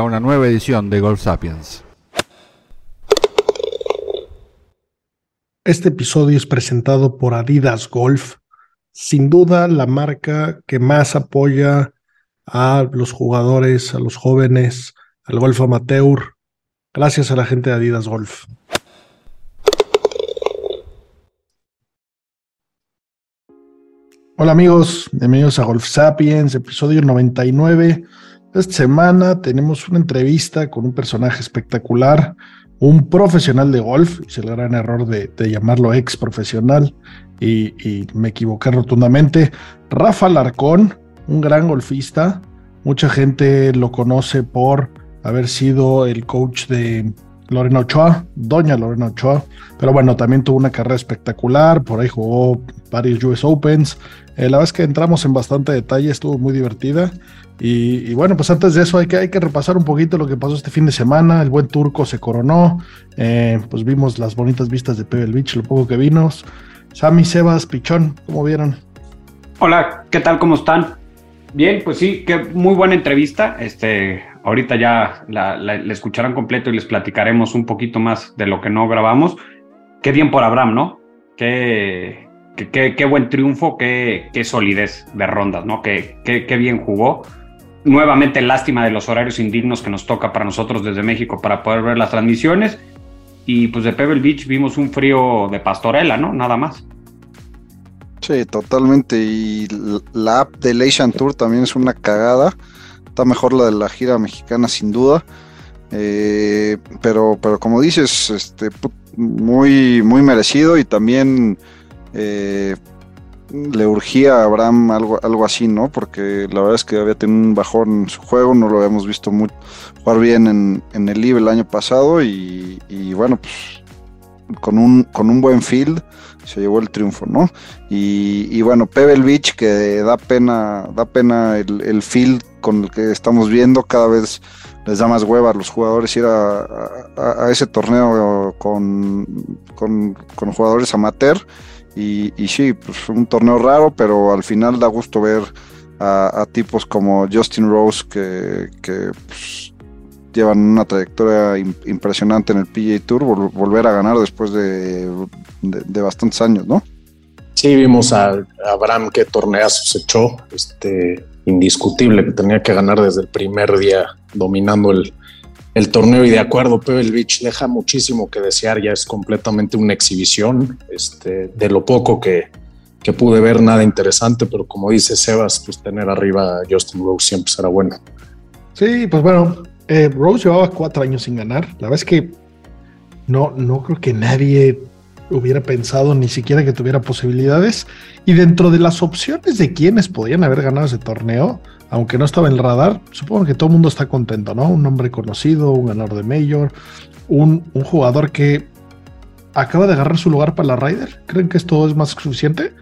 a una nueva edición de Golf Sapiens. Este episodio es presentado por Adidas Golf, sin duda la marca que más apoya a los jugadores, a los jóvenes, al golf amateur, gracias a la gente de Adidas Golf. Hola amigos, bienvenidos a Golf Sapiens, episodio 99. Esta semana tenemos una entrevista con un personaje espectacular, un profesional de golf, hice el gran error de, llamarlo ex profesional y, y, me equivoqué rotundamente. Rafa Larcón, un gran golfista, mucha gente lo conoce por haber sido el coach de Lorena Ochoa, doña Lorena Ochoa, pero bueno, también tuvo una carrera espectacular, por ahí jugó varios US Opens, eh, la es que entramos en bastante detalle, estuvo muy divertida. Y, bueno, pues antes de eso hay que, hay que repasar un poquito lo que pasó este fin de semana. El buen turco se coronó, eh, pues vimos las bonitas vistas de Pebble Beach, lo poco que vimos. Sammy, Sebas, Pichón, ¿cómo vieron? Hola, ¿qué tal? ¿Cómo están? Bien, pues sí, que muy buena entrevista. Este, ahorita ya la, escucharán completo y les platicaremos un poquito más de lo que no grabamos. Qué bien por Abraham, ¿no? Qué, qué, buen triunfo, qué, solidez de rondas, ¿no? Qué, bien jugó. Nuevamente, lástima de los horarios indignos que nos toca para nosotros desde México para poder ver las transmisiones. Y pues de Pebble Beach vimos un frío de pastorela, ¿no? Nada más. Sí, totalmente. Y la app de Asian Tour también es una cagada. Está mejor la de la gira mexicana, sin duda. Eh, pero, pero como dices, este, muy, muy merecido y también eh, le urgía a Abraham algo, algo así, ¿no? Porque la verdad es que había tenido un bajón en su juego, no lo habíamos visto muy, jugar bien en, en el live el año pasado y, bueno, pues con un, con un buen field se llevó el triunfo, ¿no? Y, bueno, Pebble Beach que da pena, da pena el, el, field con el que estamos viendo, cada vez les da más hueva a los jugadores ir a, ese torneo con, con, con jugadores amateur y, sí, pues un torneo raro, pero al final da gusto ver a, tipos como Justin Rose que, pues, llevan una trayectoria impresionante en el PGA Tour, volver a ganar después de, bastantes años, ¿no? Sí, vimos a, Abraham que torneazos echó, este, indiscutible que tenía que ganar desde el primer día dominando el, el torneo y de acuerdo, Pebble Beach deja muchísimo que desear, ya es completamente una exhibición, este, de lo poco que, que pude ver, nada interesante, pero como dice Sebas, pues tener arriba a Justin Rose siempre será bueno. Sí, pues bueno, eh, Rose llevaba cuatro años sin ganar, la verdad es que no, no creo que nadie hubiera pensado ni siquiera que tuviera posibilidades, y dentro de las opciones de quienes podían haber ganado ese torneo, aunque no estaba en el radar, supongo que todo el mundo está contento, ¿no? Un hombre conocido, un ganador de Mayor, un, jugador que acaba de agarrar su lugar para la Ryder. ¿Creen que esto es más que suficiente?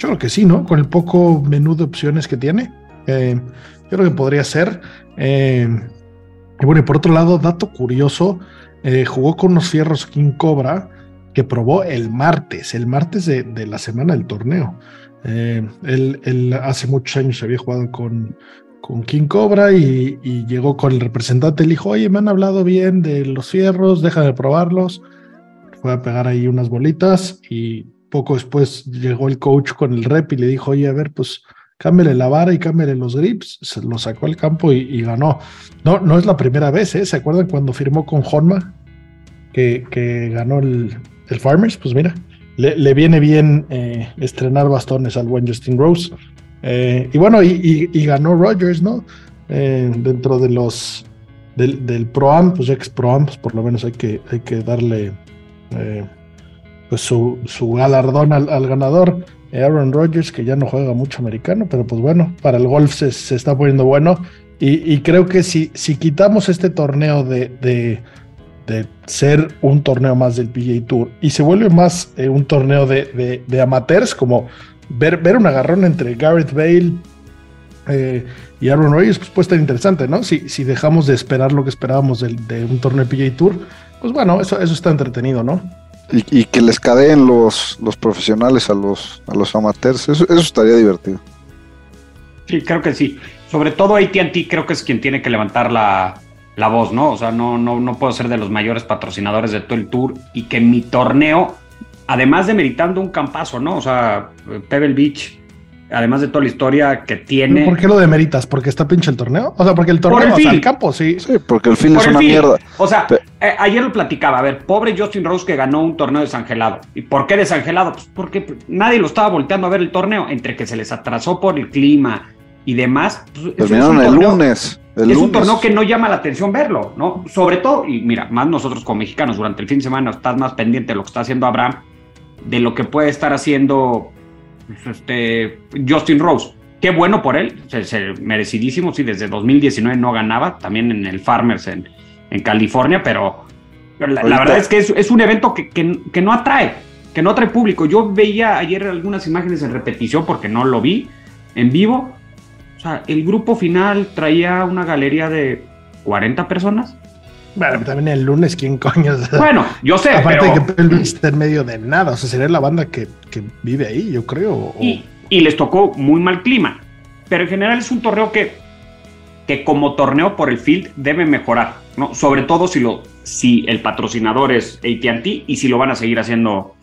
Yo creo que sí, ¿no? Con el poco menú de opciones que tiene. Eh, yo creo que podría ser. Eh, y bueno, y por otro lado, dato curioso, eh, jugó con unos fierros King Cobra que probó el martes, el martes de, de la semana del torneo. Eh, él, hace muchos años había jugado con, con King Cobra y, llegó con el representante. Le dijo, oye, me han hablado bien de los fierros, déjame probarlos. Fue a pegar ahí unas bolitas y poco después llegó el coach con el rep y le dijo, oye, a ver, pues cámbiale la vara y cámbiale los grips. Se lo sacó al campo y, ganó. No, no es la primera vez, ¿eh? ¿Se acuerdan cuando firmó con Honma? Que, que ganó el, el Farmers, pues mira, le, viene bien eh, estrenar bastones al buen Justin Rose. Eh, y bueno, y, ganó Rogers, ¿no? Eh, dentro de los del, del Pro-Am, pues es Pro-Am, pues por lo menos hay que, hay que darle pues su, su galardón al, ganador. Aaron Rodgers, que ya no juega mucho americano, pero pues bueno, para el golf se, está poniendo bueno. Y, creo que si, si quitamos este torneo de, ser un torneo más del PGA Tour y se vuelve más eh, un torneo de, de, amateurs, como ver, ver un agarrón entre Gareth Bale eh, y Aaron Rodgers, pues puede estar interesante, ¿no? Si, si dejamos de esperar lo que esperábamos de, un torneo de PGA Tour, pues bueno, eso, eso está entretenido, ¿no? Y, que les cadeen los, los profesionales a los, a los amateurs, eso, eso estaría divertido. Sí, creo que sí. Sobre todo ATT creo que es quien tiene que levantar la, la voz, ¿no? O sea, no, no, no puedo ser de los mayores patrocinadores de todo el tour y que mi torneo, además de meritando un campazo, ¿no? O sea, Pebble Beach además de toda la historia que tiene. ¿Por qué lo demeritas? ¿Porque está pinche el torneo? O sea, porque el torneo el o el campo, sí. Sí, porque el fin es una mierda. O sea, eh, ayer lo platicaba, a ver, pobre Justin Rose que ganó un torneo desangelado. ¿Y por qué desangelado? Pues porque nadie lo estaba volteando a ver el torneo, entre que se les atrasó por el clima y demás. Pues, Terminaron el lunes. es un torneo que no llama la atención verlo, ¿no? Sobre todo, y mira, más nosotros como mexicanos durante el fin de semana estás más pendiente de lo que está haciendo Abraham, de lo que puede estar haciendo este, Justin Rose. Qué bueno por él, merecidísimo, sí, desde 2019 no ganaba, también en el Farmers en, en California, pero la, verdad es que es, un evento que, que, no atrae, que no atrae público. Yo veía ayer algunas imágenes en repetición porque no lo vi en vivo. O sea, el grupo final traía una galería de 40 personas bueno, también el lunes, ¿quién coño? Bueno, yo sé. Aparte de que Pelvis está en medio de nada, o sea, sería la banda que, vive ahí, yo creo. Y, les tocó muy mal clima. Pero en general es un torneo que, que como torneo por el field debe mejorar, ¿no? Sobre todo si, lo, si el patrocinador es ATT y si lo van a seguir haciendo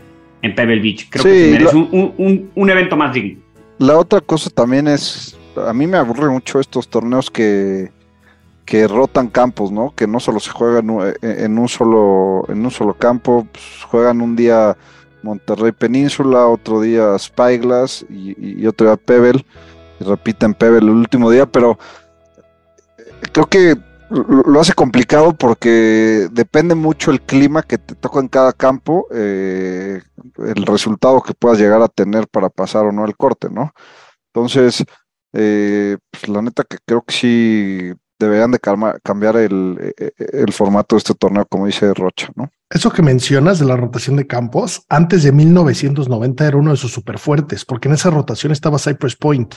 en Pebble Beach. Creo que merece un, un evento más digno. La otra cosa también es, a mí me aburre mucho estos torneos que que rotan campos, ¿no? Que no solo se juegan eh, en un solo, en un solo campo, pues, juegan un día Monterrey Península, otro día Spyglass y, otro día Pebble, y repiten Pebble el último día, pero eh, creo que lo hace complicado porque depende mucho el clima que te toca en cada campo, eh, el resultado que puedas llegar a tener para pasar o no el corte, ¿no? Entonces, pues, la neta que creo que sí deberían de cambiar el, e, e, el, formato de este torneo, como dice Rocha, ¿no? Eso que mencionas de la rotación de campos, antes de 1990 era uno de sus super fuertes, porque en esa rotación estaba Cypress Point,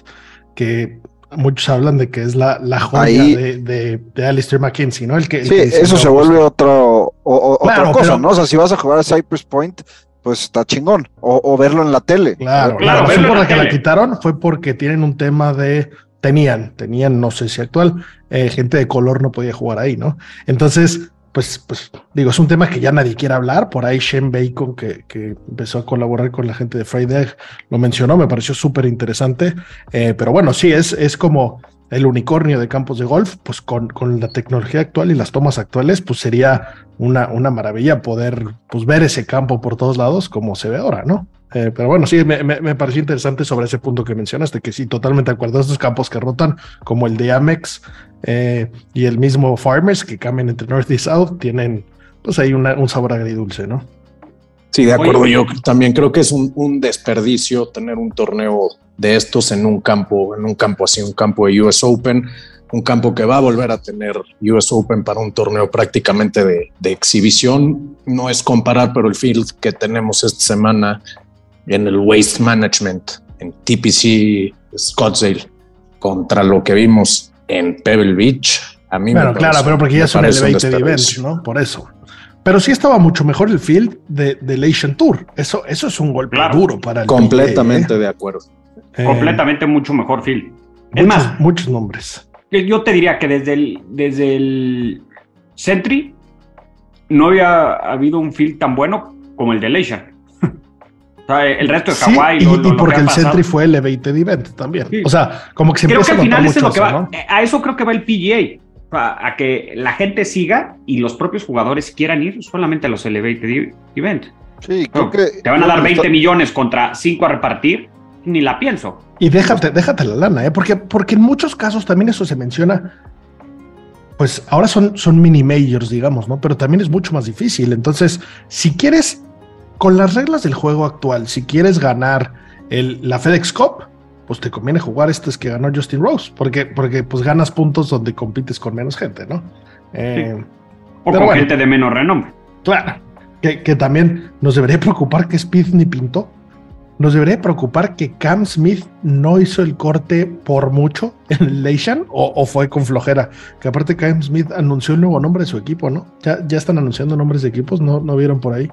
que muchos hablan de que es la, la joya de, de, Alistair McKenzie, ¿no? El que, sí, eso se vuelve otro, otra cosa, ¿no? O sea, si vas a jugar a Cypress Point, pues está chingón. O, verlo en la tele. Claro, claro. La razón por la que la quitaron fue porque tienen un tema de tenían, tenían, no sé si actual, eh, gente de color no podía jugar ahí, ¿no? Entonces, pues, pues digo, es un tema que ya nadie quiere hablar. Por ahí Shane Bacon, que, que empezó a colaborar con la gente de Friday, lo mencionó, me pareció súper interesante. Eh, pero bueno, sí, es, es como el unicornio de campos de golf, pues con, con, la tecnología actual y las tomas actuales, pues sería una, una maravilla poder pues, ver ese campo por todos lados como se ve ahora, ¿no? Eh, pero bueno, sí, me, me, pareció interesante sobre ese punto que mencionaste, que sí, totalmente de acuerdo. Estos campos que rotan, como el de Amex eh, y el mismo Farmers, que cambian entre North y South, tienen pues ahí un sabor agridulce, ¿no? Sí, de acuerdo. Yo también creo que es un, un, desperdicio tener un torneo de estos en un campo, en un campo así, un campo de US Open, un campo que va a volver a tener US Open para un torneo prácticamente de, de exhibición. No es comparar, pero el field que tenemos esta semana en el Waste Management, en TPC Scottsdale, contra lo que vimos en Pebble Beach. A mí bueno, claro, pero porque ya son elevated events, ¿no? Por eso. Pero sí estaba mucho mejor el field de, del Asian Tour. Eso, eso es un golpe duro para el Completamente ¿eh? de acuerdo. Eh, Completamente mucho mejor field. Es más, muchos nombres. Yo te diría que desde el, desde el Sentry no había habido un field tan bueno como el del Asian el resto de Hawái. y, porque el Sentry fue el Elevated Event también. O sea, como que se creo que al final es lo que va. A eso creo que va el PGA. A, que la gente siga y los propios jugadores quieran ir solamente a los Elevated Event. Sí, creo que. Te van a dar 20 millones contra 5 a repartir, ni la pienso. Y déjate, déjate la lana, ¿eh? porque, porque en muchos casos también eso se menciona. Pues ahora son, son mini majors, digamos, ¿no? Pero también es mucho más difícil. Entonces, si quieres con las reglas del juego actual, si quieres ganar el, la FedEx Cup, pues te conviene jugar estos que ganó Justin Rose, porque, porque pues ganas puntos donde compites con menos gente, ¿no? Eh, o con gente de menos renombre. Claro, que, que, también nos debería preocupar que Speed ni pintó. Nos debería preocupar que Cam Smith no hizo el corte por mucho en el Leishan o, fue con flojera. Que aparte Cam Smith anunció el nuevo nombre de su equipo, ¿no? Ya, ya están anunciando nombres de equipos, ¿no, no vieron por ahí?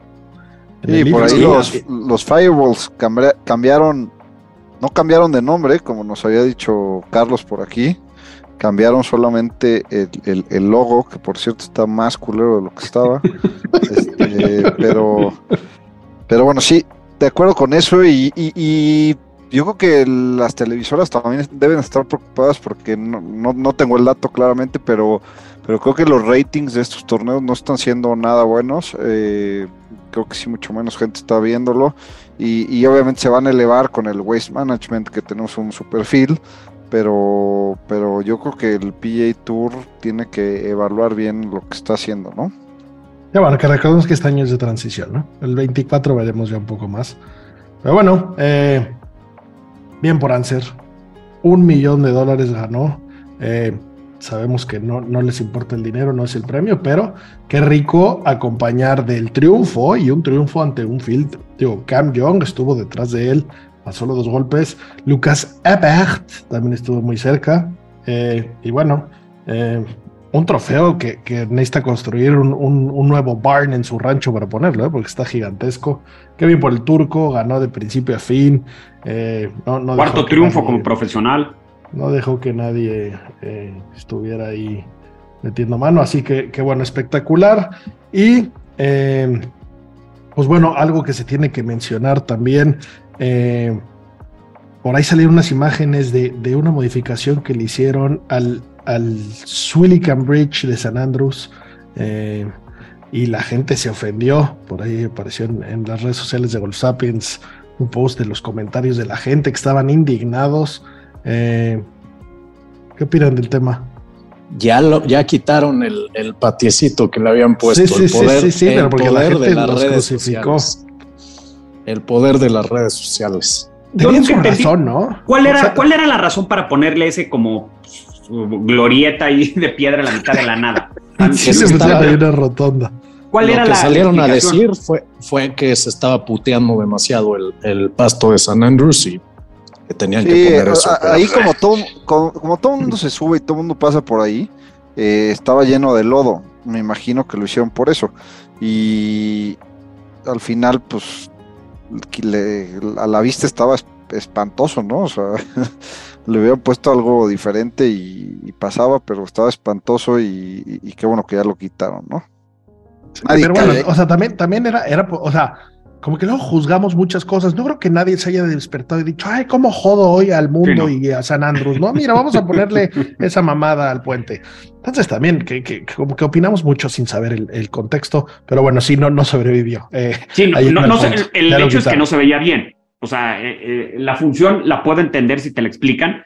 Sí, por ahí los, los Firewalls cambiaron, no cambiaron de nombre, como nos había dicho Carlos por aquí. Cambiaron solamente el, el, logo, que por cierto está más culero de lo que estaba. Este, pero, pero bueno, sí, de acuerdo con eso y, y, yo creo que las televisoras también deben estar preocupadas porque no, no, tengo el dato claramente, pero, pero creo que los ratings de estos torneos no están siendo nada buenos. Eh, creo que sí, mucho menos gente está viéndolo. Y, y, obviamente se van a elevar con el Waste Management, que tenemos un super field. Pero, pero yo creo que el PA Tour tiene que evaluar bien lo que está haciendo, ¿no? Ya bueno, que recordemos que este año es de transición, ¿no? El 24 veremos ya un poco más. Pero bueno, eh, bien por Anser. Un millón de dólares ganó. Eh, sabemos que no, no, les importa el dinero, no es el premio, pero qué rico acompañar del triunfo y un triunfo ante un field. Digo, Cam Young estuvo detrás de él a solo dos golpes. Lucas Ebert también estuvo muy cerca. Eh, y bueno, un trofeo que, necesita construir un, nuevo barn en su rancho para ponerlo, ¿eh? porque está gigantesco. Qué bien por el turco, ganó de principio a fin. Eh, Cuarto triunfo como profesional. No dejó que nadie eh, estuviera ahí metiendo mano, así que, bueno, espectacular. Y pues bueno, algo que se tiene que mencionar también. por ahí salieron unas imágenes de, de una modificación que le hicieron al al Swillicam Bridge de San Andrews eh, y la gente se ofendió. Por ahí apareció en, las redes sociales de Golf Sapiens un post de los comentarios de la gente que estaban indignados. Eh, ¿Qué opinan del tema? Ya, lo, ya quitaron el, el patiecito que le habían puesto. Sí, el poder, sí, sí, pero porque la gente de las redes Sociales. El poder de las redes sociales. Tenían su razón, ¿no? ¿Cuál era, ¿Cuál era la razón para ponerle ese como glorieta ahí de piedra en la mitad de la nada. sí, se una rotonda. ¿Cuál Lo que salieron a decir fue, fue que se estaba puteando demasiado el, el pasto de San Andrews y que tenían que poner eso. Ahí como todo, como, todo mundo se sube y todo el mundo pasa por ahí, eh, estaba lleno de lodo. Me imagino que lo hicieron por eso. Y al final, pues, a la vista estaba espantoso, ¿no? O sea, le hubieran puesto algo diferente y, pasaba, pero estaba espantoso y, qué bueno que ya lo quitaron, ¿no? pero bueno, o sea, también, también era, era, o sea, como que luego juzgamos muchas cosas. No creo que nadie se haya despertado y dicho, ay, cómo jodo hoy al mundo y a San Andrews. No, mira, vamos a ponerle esa mamada al puente. Entonces también, que, que, como que opinamos mucho sin saber el, contexto, pero bueno, sí, no, no sobrevivió. Eh, sí, no, el, hecho es que no se veía bien. O sea, eh, eh, la función la puedo entender si te la explican.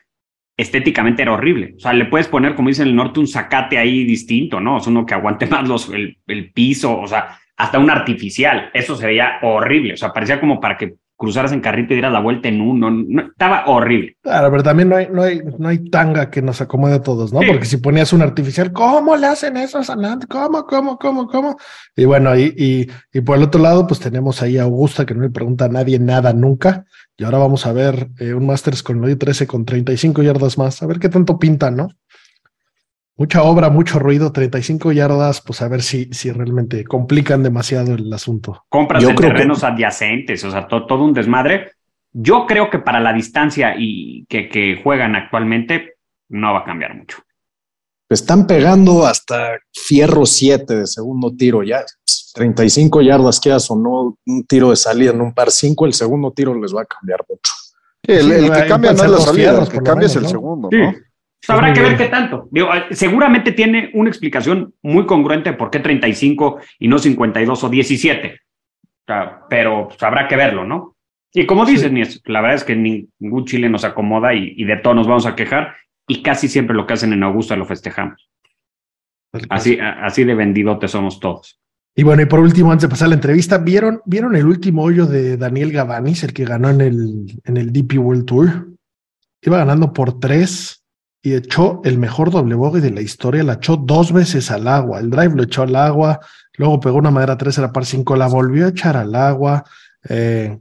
Estéticamente era horrible. O sea, le puedes poner, como dicen en el norte, un zacate ahí distinto, ¿no? Es uno que aguante más los, el, el piso, o sea, hasta un artificial. Eso se veía horrible. O sea, parecía como para que cruzaras en carrito y dieras la vuelta en uno. No, estaba horrible. Claro, pero también no hay, no hay, no hay tanga que nos acomode a todos, ¿no? Porque si ponías un artificial, ¿cómo le hacen eso a Sanant? ¿Cómo, cómo, cómo, cómo? Y bueno, y, y, y, por el otro lado, pues tenemos ahí a Augusta, que no le pregunta a nadie nada nunca. Y ahora vamos a ver eh, un Masters con el 13 con 35 yardas más. A ver qué tanto pintan, ¿no? Mucha obra, mucho ruido, 35 yardas, pues a ver si, si realmente complican demasiado el asunto. Compras de terrenos adyacentes, o sea, todo un desmadre. Yo creo que para la distancia y que, que juegan actualmente no va a cambiar mucho. Están pegando hasta fierro 7 de segundo tiro, ya 35 yardas quedas o no, un tiro de salida en un par 5, el segundo tiro les va a cambiar mucho. el, que cambia no es la salida, el que cambia es el segundo, ¿no? Habrá que ver qué tanto. seguramente tiene una explicación muy congruente de por qué 35 y no 52 o 17. pero pues, habrá que verlo, ¿no? Y como dices, la verdad es que ningún Chile nos acomoda y, de todo nos vamos a quejar y casi siempre lo que hacen en Augusta lo festejamos. Así, así de vendidote somos todos. Y bueno, y por último, antes de pasar la entrevista, ¿vieron, ¿vieron el último hoyo de Daniel Gavanis, el que ganó en el, en el DP World Tour? iba ganando por tres y echó el mejor doble bogey de la historia, la echó dos veces al agua, el drive lo echó al agua, luego pegó una madera 3 a la par 5, la volvió a echar al agua, eh,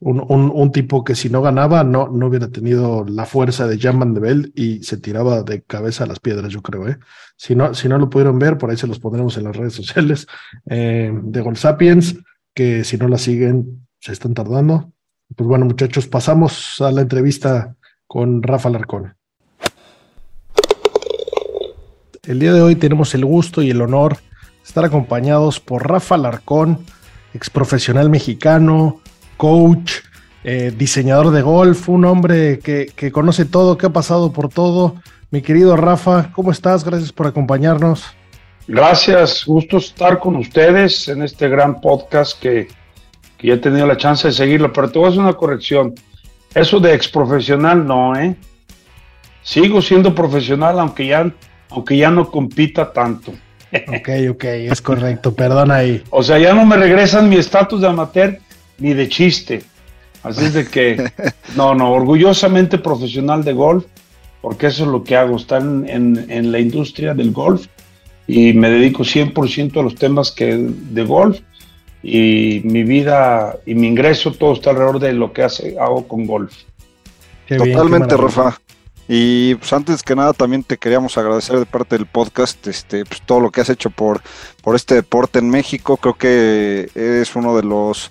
un, un, tipo que si no ganaba no, no hubiera tenido la fuerza de Jan Van de Bell y se tiraba de cabeza a las piedras, yo creo. ¿eh? Si, no, si no lo pudieron ver, por ahí se los pondremos en las redes sociales eh, de Gold Sapiens, que si no la siguen, se están tardando. Pues bueno, muchachos, pasamos a la entrevista con Rafa Larcón. El día de hoy tenemos el gusto y el honor de estar acompañados por Rafa Larcón, ex profesional mexicano, coach, eh, diseñador de golf, un hombre que, que, conoce todo, que ha pasado por todo. Mi querido Rafa, ¿cómo estás? Gracias por acompañarnos. Gracias, gusto estar con ustedes en este gran podcast que, que ya he tenido la chance de seguirlo, pero te voy a hacer una corrección. Eso de ex profesional no, ¿eh? Sigo siendo profesional aunque ya, aunque ya no compita tanto. Ok, ok, es correcto, perdona ahí. O sea, ya no me regresan mi estatus de amateur ni de chiste. Así es de que, no, no, orgullosamente profesional de golf, porque eso es lo que hago, estar en, la industria del golf y me dedico 100% a los temas que, de golf y mi vida y mi ingreso todo está alrededor de lo que hace, hago con golf. Totalmente, Rafa. Y pues antes que nada también te queríamos agradecer de parte del podcast este, pues, todo lo que has hecho por, por este deporte en México. Creo que es uno de los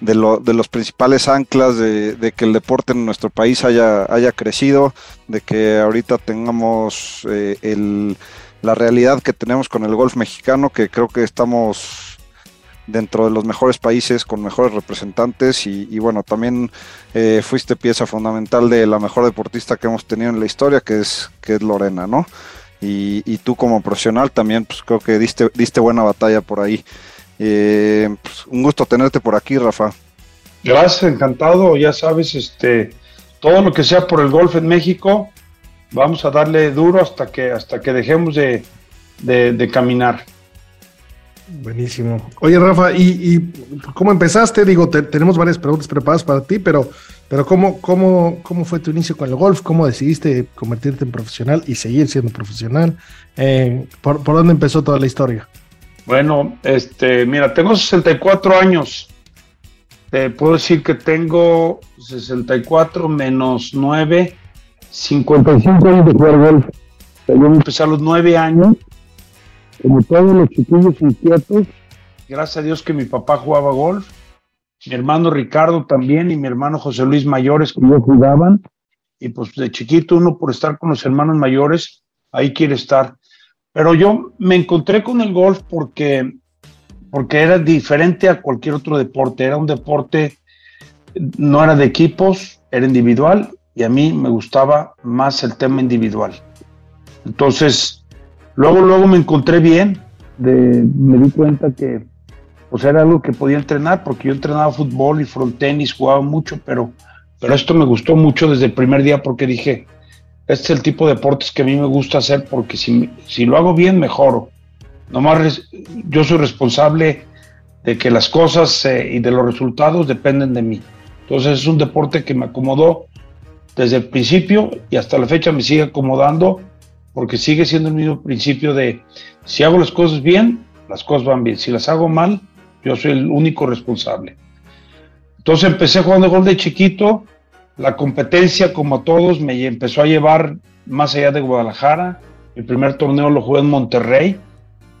de, lo, de los principales anclas de, que el deporte en nuestro país haya, haya crecido, de que ahorita tengamos eh, el, la realidad que tenemos con el golf mexicano, que creo que estamos dentro de los mejores países con mejores representantes y, bueno, también eh, fuiste pieza fundamental de la mejor deportista que hemos tenido en la historia, que es, que es Lorena, ¿no? Y, y tú como profesional también, pues creo que diste, diste buena batalla por ahí. Eh, pues, un gusto tenerte por aquí, Rafa. Gracias, encantado. Ya sabes, este, todo lo que sea por el golf en México, vamos a darle duro hasta que, hasta que dejemos de, caminar. Buenísimo. Oye, Rafa, ¿y, cómo empezaste? Digo, tenemos varias preguntas preparadas para ti, pero, pero ¿cómo, cómo, ¿cómo fue tu inicio con el golf? ¿Cómo decidiste convertirte en profesional y seguir siendo profesional? Eh, ¿por, ¿Por dónde empezó toda la historia? Bueno, este, mira, tengo 64 años. Te puedo decir que tengo 64 menos 9, 55 años de jugar golf. Yo empecé a los 9 años, como todos los chiquillos inquietos. Gracias a Dios que mi papá jugaba golf, mi hermano Ricardo también y mi hermano José Luis Mayores, como yo jugaban. Y pues de chiquito uno por estar con los hermanos mayores, ahí quiere estar. Pero yo me encontré con el golf porque, porque era diferente a cualquier otro deporte. Era un deporte, no era de equipos, era individual y a mí me gustaba más el tema individual. Entonces, luego, luego me encontré bien, me di cuenta que pues era algo que podía entrenar, porque yo entrenaba fútbol y front tenis, jugaba mucho, pero, pero esto me gustó mucho desde el primer día porque dije, este es el tipo de deportes que a mí me gusta hacer porque si, si lo hago bien, mejoro. Nomás yo soy responsable de que las cosas eh, y de los resultados dependen de mí. Entonces es un deporte que me acomodó desde el principio y hasta la fecha me sigue acomodando porque sigue siendo el mismo principio de si hago las cosas bien, las cosas van bien. Si las hago mal, yo soy el único responsable. Entonces empecé jugando gol de chiquito la competencia, como a todos, me empezó a llevar más allá de Guadalajara. El primer torneo lo jugué en Monterrey,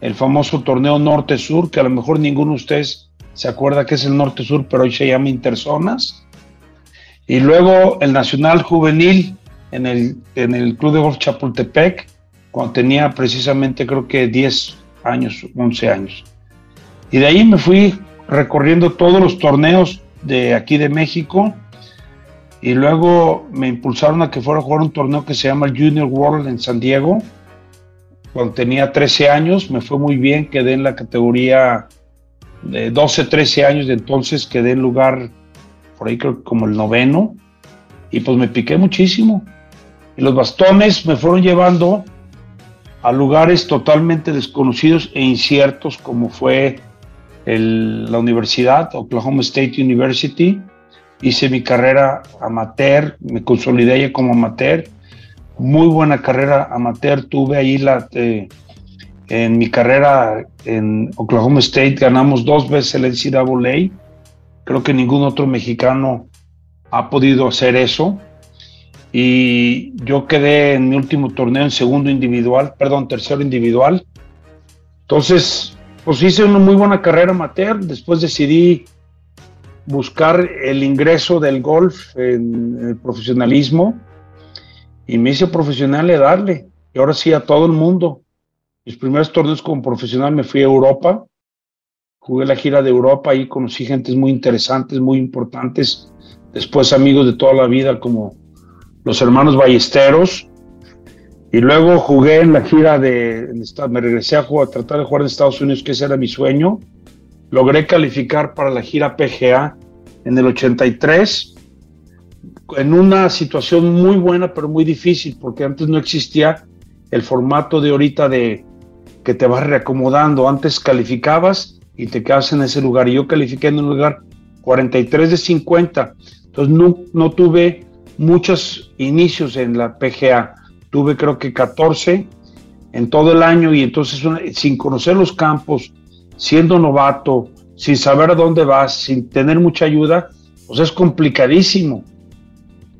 el famoso torneo Norte-Sur, que a lo mejor ninguno de ustedes se acuerda que es el Norte-Sur, pero hoy se llama Interzonas. Y luego el Nacional Juvenil en el, en el Club de Golf Chapultepec, cuando tenía precisamente creo que 10 años, 11 años. Y de ahí me fui recorriendo todos los torneos de aquí de México y luego me impulsaron a que fuera a jugar un torneo que se llama el Junior World en San Diego. Cuando tenía 13 años, me fue muy bien, quedé en la categoría de 12, 13 años de entonces, quedé en lugar, por ahí creo que como el noveno, y pues me piqué muchísimo. Y los bastones me fueron llevando a lugares totalmente desconocidos e inciertos, como fue la universidad, Oklahoma State University, hice mi carrera amateur, me consolidé ya como amateur, muy buena carrera amateur, tuve ahí la... Eh, en mi carrera en Oklahoma State ganamos dos veces el NCAA. Creo que ningún otro mexicano ha podido hacer eso. Y yo quedé en mi último torneo en segundo individual, perdón, tercero individual. Entonces, pues hice una muy buena carrera amateur. Después decidí buscar el ingreso del golf en el profesionalismo y me hice profesional de darle. Y ahora sí a todo el mundo. Mis primeros torneos como profesional me fui a Europa, jugué la gira de Europa y conocí gentes muy interesantes, muy importantes, después amigos de toda la vida como los hermanos Ballesteros, y luego jugué en la gira de, me regresé a, jugar, tratar de jugar en Estados Unidos, que ese era mi sueño, logré calificar para la gira PGA en el 83, en una situación muy buena, pero muy difícil, porque antes no existía el formato de ahorita de que te vas reacomodando. Antes calificabas y te quedas en ese lugar. Y yo califiqué en un lugar 43 de 50. Entonces no, no tuve muchos inicios en la PGA. Tuve creo que 14 en todo el año y entonces sin conocer los campos, siendo novato, sin saber a dónde vas, sin tener mucha ayuda, pues es complicadísimo.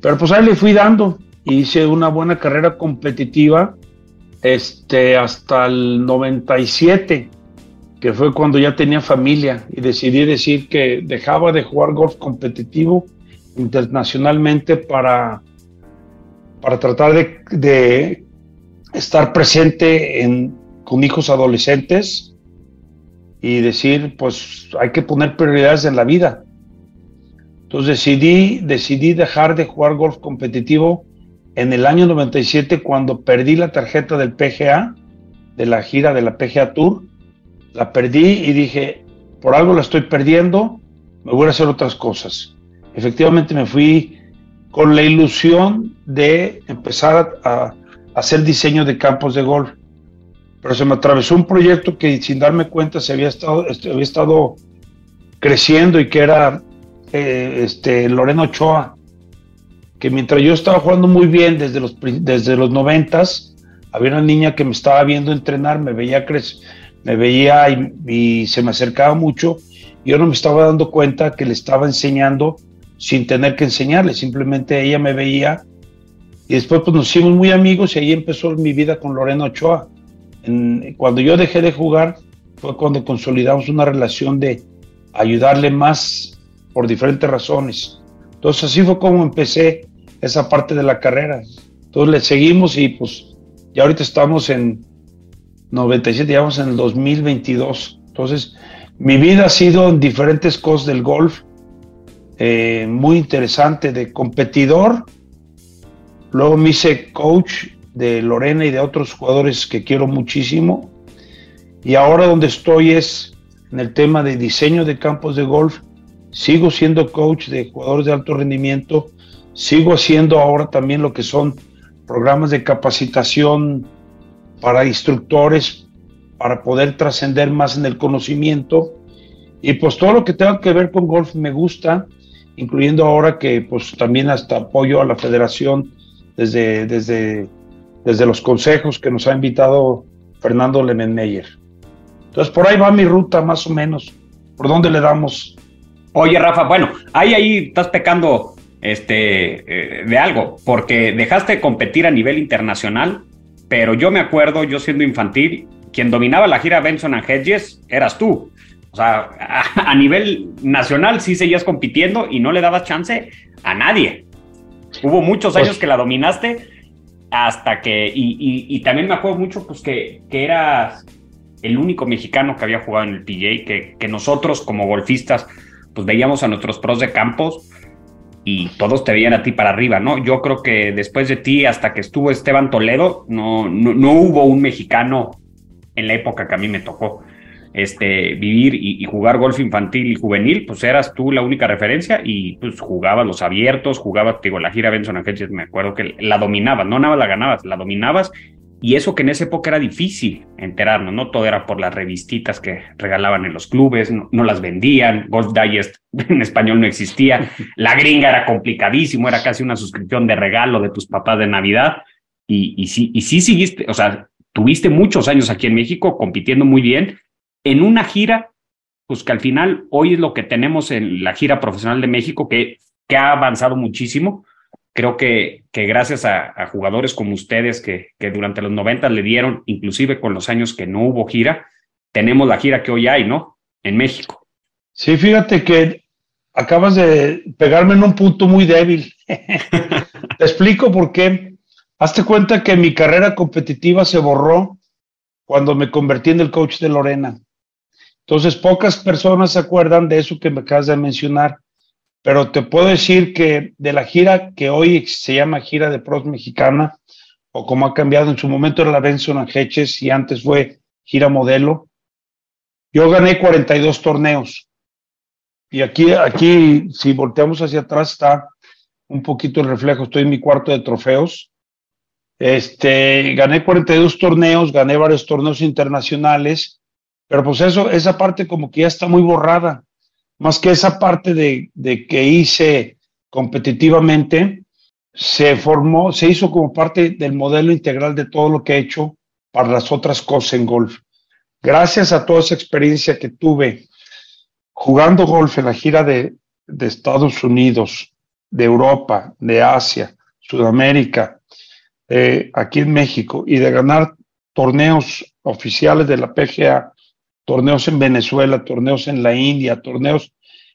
Pero pues ahí le fui dando. Hice una buena carrera competitiva este, hasta el 97, que fue cuando ya tenía familia y decidí decir que dejaba de jugar golf competitivo internacionalmente para, para tratar de, estar presente en, con hijos adolescentes y decir, pues hay que poner prioridades en la vida. Entonces decidí, decidí dejar de jugar golf competitivo en el año 97 cuando perdí la tarjeta del PGA, de la gira de la PGA Tour, la perdí y dije, por algo la estoy perdiendo, me voy a hacer otras cosas. Efectivamente me fui con la ilusión de empezar a, hacer diseño de campos de golf, pero se me atravesó un proyecto que sin darme cuenta se había estado, este, había estado creciendo y que era eh, este, Loreno Ochoa, que mientras yo estaba jugando muy bien desde los, desde los noventas, había una niña que me estaba viendo entrenar, me veía crecer, me veía y, se me acercaba mucho, y yo no me estaba dando cuenta que le estaba enseñando sin tener que enseñarle, simplemente ella me veía y después pues nos hicimos muy amigos y ahí empezó mi vida con Lorena Ochoa. cuando yo dejé de jugar fue cuando consolidamos una relación de ayudarle más por diferentes razones. Entonces así fue como empecé esa parte de la carrera. Entonces le seguimos y pues ya ahorita estamos en 97, ya vamos en el 2022. Entonces mi vida ha sido en diferentes cosas del golf, eh, muy interesante, de competidor. Luego me hice coach de Lorena y de otros jugadores que quiero muchísimo. Y ahora donde estoy es en el tema de diseño de campos de golf. Sigo siendo coach de jugadores de alto rendimiento Sigo haciendo ahora también lo que son programas de capacitación para instructores para poder trascender más en el conocimiento. Y pues todo lo que tenga que ver con golf me gusta, incluyendo ahora que pues también hasta apoyo a la federación desde, desde, desde los consejos que nos ha invitado Fernando Lemenmeyer. Entonces por ahí va mi ruta más o menos. ¿Por dónde le damos? Oye, Rafa, bueno, ahí ahí estás pecando este, eh, de algo, porque dejaste de competir a nivel internacional, pero yo me acuerdo, yo siendo infantil, quien dominaba la gira Benson and Hedges eras tú. O sea, a, nivel nacional sí seguías compitiendo y no le dabas chance a nadie. Hubo muchos años pues que la dominaste hasta que, y, también me acuerdo mucho, pues que, que eras el único mexicano que había jugado en el PJ, que, que nosotros como golfistas, pues veíamos a nuestros pros de campos y todos te veían a ti para arriba, ¿no? Yo creo que después de ti, hasta que estuvo Esteban Toledo, no, no, hubo un mexicano en la época que a mí me tocó este, vivir y, jugar golf infantil y juvenil, pues eras tú la única referencia y pues jugabas los abiertos, jugabas, digo, la gira Benson Hedges, me acuerdo que la dominabas, no nada la ganabas, la dominabas Y eso que en esa época era difícil enterarnos, ¿no? Todo era por las revistitas que regalaban en los clubes, no, las vendían, Golf Digest en español no existía, la gringa era complicadísimo, era casi una suscripción de regalo de tus papás de Navidad. Y, y, sí, y sí seguiste, o sea, tuviste muchos años aquí en México compitiendo muy bien en una gira, pues que al final hoy es lo que tenemos en la gira profesional de México, que, que ha avanzado muchísimo creo que, que gracias a, jugadores como ustedes que, que durante los 90 le dieron, inclusive con los años que no hubo gira, tenemos la gira que hoy hay, ¿no? En México. Sí, fíjate que acabas de pegarme en un punto muy débil. Te explico por qué. Hazte cuenta que mi carrera competitiva se borró cuando me convertí en el coach de Lorena. Entonces, pocas personas se acuerdan de eso que me acabas de mencionar pero te puedo decir que de la gira que hoy se llama Gira de Pros Mexicana, o como ha cambiado en su momento era la Benson Angeches y antes fue Gira Modelo, yo gané 42 torneos. Y aquí, aquí, si volteamos hacia atrás, está un poquito el reflejo. Estoy en mi cuarto de trofeos. Este, gané 42 torneos, gané varios torneos internacionales, pero pues eso, esa parte como que ya está muy borrada más que esa parte de, que hice competitivamente, se formó, se hizo como parte del modelo integral de todo lo que he hecho para las otras cosas en golf. Gracias a toda esa experiencia que tuve jugando golf en la gira de, Estados Unidos, de Europa, de Asia, Sudamérica, eh, aquí en México, y de ganar torneos oficiales de la PGA torneos en Venezuela, torneos en la India, torneos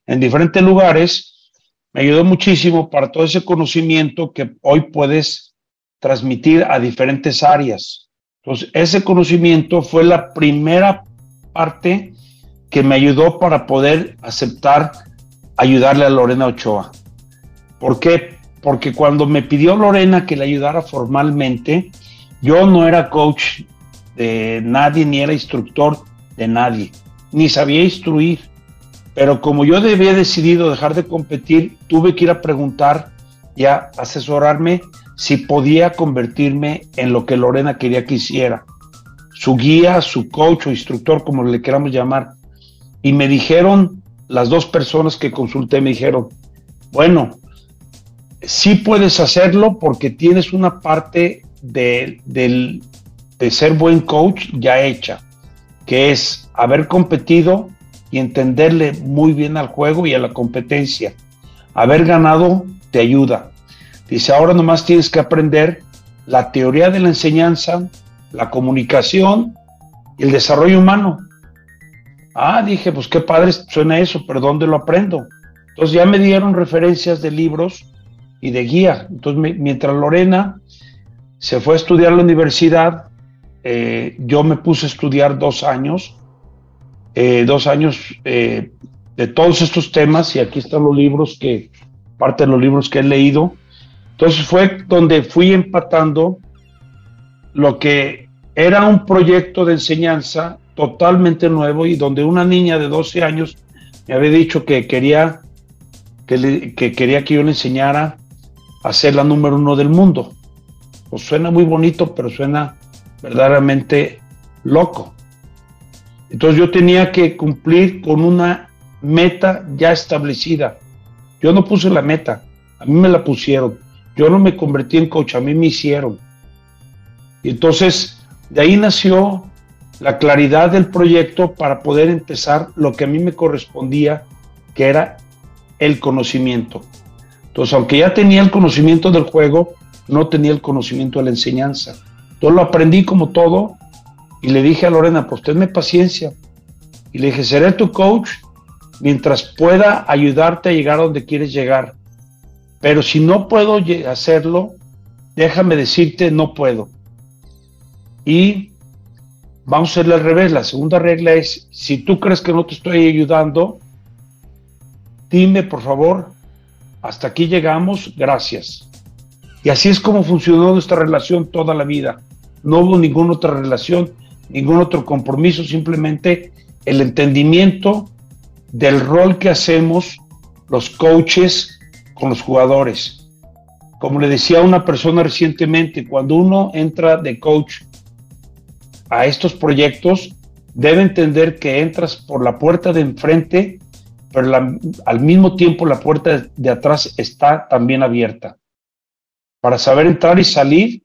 en diferentes lugares, me ayudó muchísimo para todo ese conocimiento que hoy puedes transmitir a diferentes áreas. Entonces, ese conocimiento fue la primera parte que me ayudó para poder aceptar ayudarle a Lorena Ochoa. ¿Por qué? Porque cuando me pidió Lorena que le ayudara formalmente, yo no era coach de nadie ni era instructor de nadie, ni sabía instruir. Pero como yo había decidido dejar de competir, tuve que ir a preguntar y a asesorarme si podía convertirme en lo que Lorena quería que hiciera. Su guía, su coach o instructor, como le queramos llamar. Y me dijeron, las dos personas que consulté me dijeron, bueno, sí puedes hacerlo porque tienes una parte de, de ser buen coach ya hecha que es haber competido y entenderle muy bien al juego y a la competencia. Haber ganado te ayuda. Dice, ahora nomás tienes que aprender la teoría de la enseñanza, la comunicación y el desarrollo humano. Ah, dije, pues qué padre suena eso, pero ¿dónde lo aprendo? Entonces ya me dieron referencias de libros y de guía. Entonces, mientras Lorena se fue a estudiar a la universidad, eh, yo me puse a estudiar dos años, eh, dos años eh, de todos estos temas y aquí están los libros que, parte de los libros que he leído. Entonces fue donde fui empatando lo que era un proyecto de enseñanza totalmente nuevo y donde una niña de 12 años me había dicho que quería que, que quería que yo le enseñara a ser la número uno del mundo. Pues suena muy bonito, pero suena verdaderamente loco. Entonces yo tenía que cumplir con una meta ya establecida. Yo no puse la meta, a mí me la pusieron. Yo no me convertí en coach, a mí me hicieron. Y entonces de ahí nació la claridad del proyecto para poder empezar lo que a mí me correspondía, que era el conocimiento. Entonces, aunque ya tenía el conocimiento del juego, no tenía el conocimiento de la enseñanza. Yo lo aprendí como todo y le dije a Lorena, pues tenme paciencia. Y le dije, seré tu coach mientras pueda ayudarte a llegar a donde quieres llegar. Pero si no puedo hacerlo, déjame decirte, no puedo. Y vamos a hacerle al revés. La segunda regla es, si tú crees que no te estoy ayudando, dime por favor, hasta aquí llegamos, gracias. Y así es como funcionó nuestra relación toda la vida. No hubo ninguna otra relación, ningún otro compromiso, simplemente el entendimiento del rol que hacemos los coaches con los jugadores. Como le decía una persona recientemente, cuando uno entra de coach a estos proyectos debe entender que entras por la puerta de enfrente, pero al mismo tiempo la puerta de atrás está también abierta para saber entrar y salir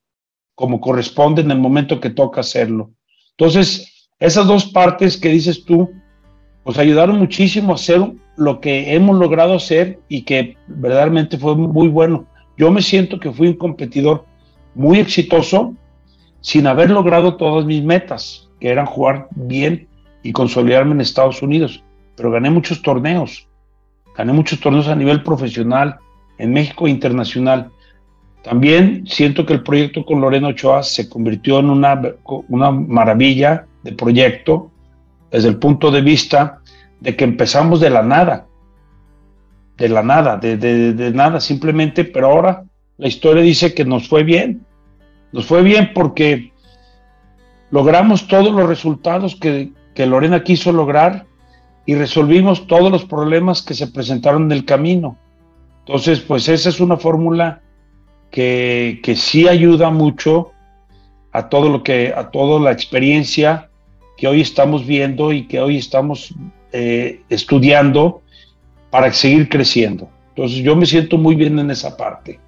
como corresponde en el momento que toca hacerlo. Entonces, esas dos partes que dices tú, pues ayudaron muchísimo a hacer lo que hemos logrado hacer y que verdaderamente fue muy bueno. Yo me siento que fui un competidor muy exitoso sin haber logrado todas mis metas, que eran jugar bien y consolidarme en Estados Unidos. Pero gané muchos torneos, gané muchos torneos a nivel profesional, en México e internacional. También siento que el proyecto con Lorena Ochoa se convirtió en una, una maravilla de proyecto desde el punto de vista de que empezamos de la nada, de la nada, de, de, nada simplemente, pero ahora la historia dice que nos fue bien, nos fue bien porque logramos todos los resultados que, que Lorena quiso lograr y resolvimos todos los problemas que se presentaron en el camino. Entonces, pues esa es una fórmula que, que sí ayuda mucho a todo lo que, a toda la experiencia que hoy estamos viendo y que hoy estamos eh, estudiando para seguir creciendo. Entonces yo me siento muy bien en esa parte.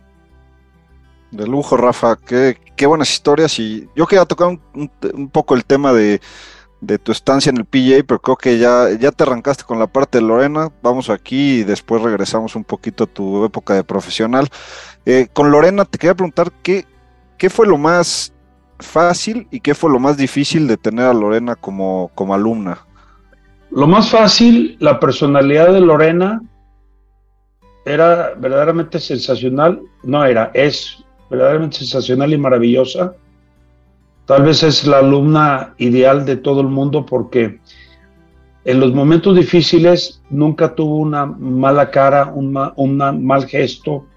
De lujo, Rafa, qué, qué buenas historias. Y yo quería tocar un, un, poco el tema de, de, tu estancia en el PJ, pero creo que ya, ya te arrancaste con la parte de Lorena. Vamos aquí y después regresamos un poquito a tu época de profesional. Eh, con Lorena te quería preguntar qué, qué fue lo más fácil y qué fue lo más difícil de tener a Lorena como, como alumna. Lo más fácil, la personalidad de Lorena era verdaderamente sensacional, no era, es verdaderamente sensacional y maravillosa. Tal vez es la alumna ideal de todo el mundo porque en los momentos difíciles nunca tuvo una mala cara, un, un mal gesto,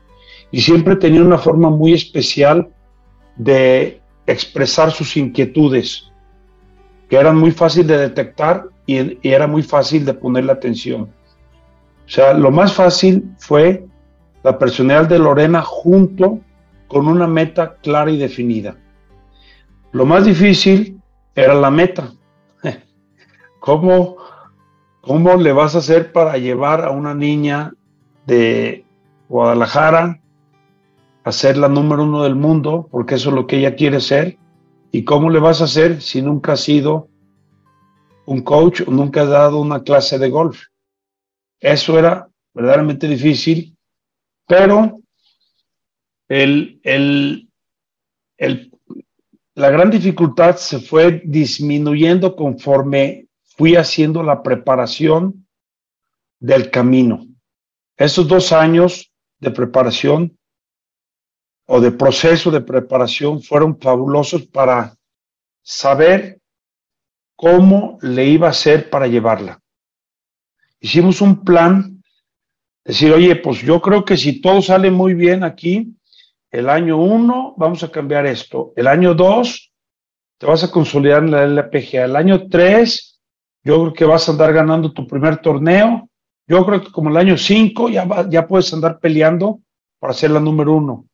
y siempre tenía una forma muy especial de expresar sus inquietudes, que eran muy fácil de detectar y, era muy fácil de ponerle atención. O sea, lo más fácil fue la personalidad de Lorena junto con una meta clara y definida. Lo más difícil era la meta. ¿Cómo, ¿Cómo le vas a hacer para llevar a una niña de Guadalajara ser la número uno del mundo, porque eso es lo que ella quiere ser. ¿Y cómo le vas a hacer si nunca has sido un coach o nunca has dado una clase de golf? Eso era verdaderamente difícil, pero el, el, el, la gran dificultad se fue disminuyendo conforme fui haciendo la preparación del camino. Esos dos años de preparación o de proceso de preparación fueron fabulosos para saber cómo le iba a hacer para llevarla. Hicimos un plan, decir, oye, pues yo creo que si todo sale muy bien aquí, el año uno vamos a cambiar esto, el año dos te vas a consolidar en la LPGA, el año tres yo creo que vas a andar ganando tu primer torneo, yo creo que como el año cinco ya, ya puedes andar peleando para ser la número uno.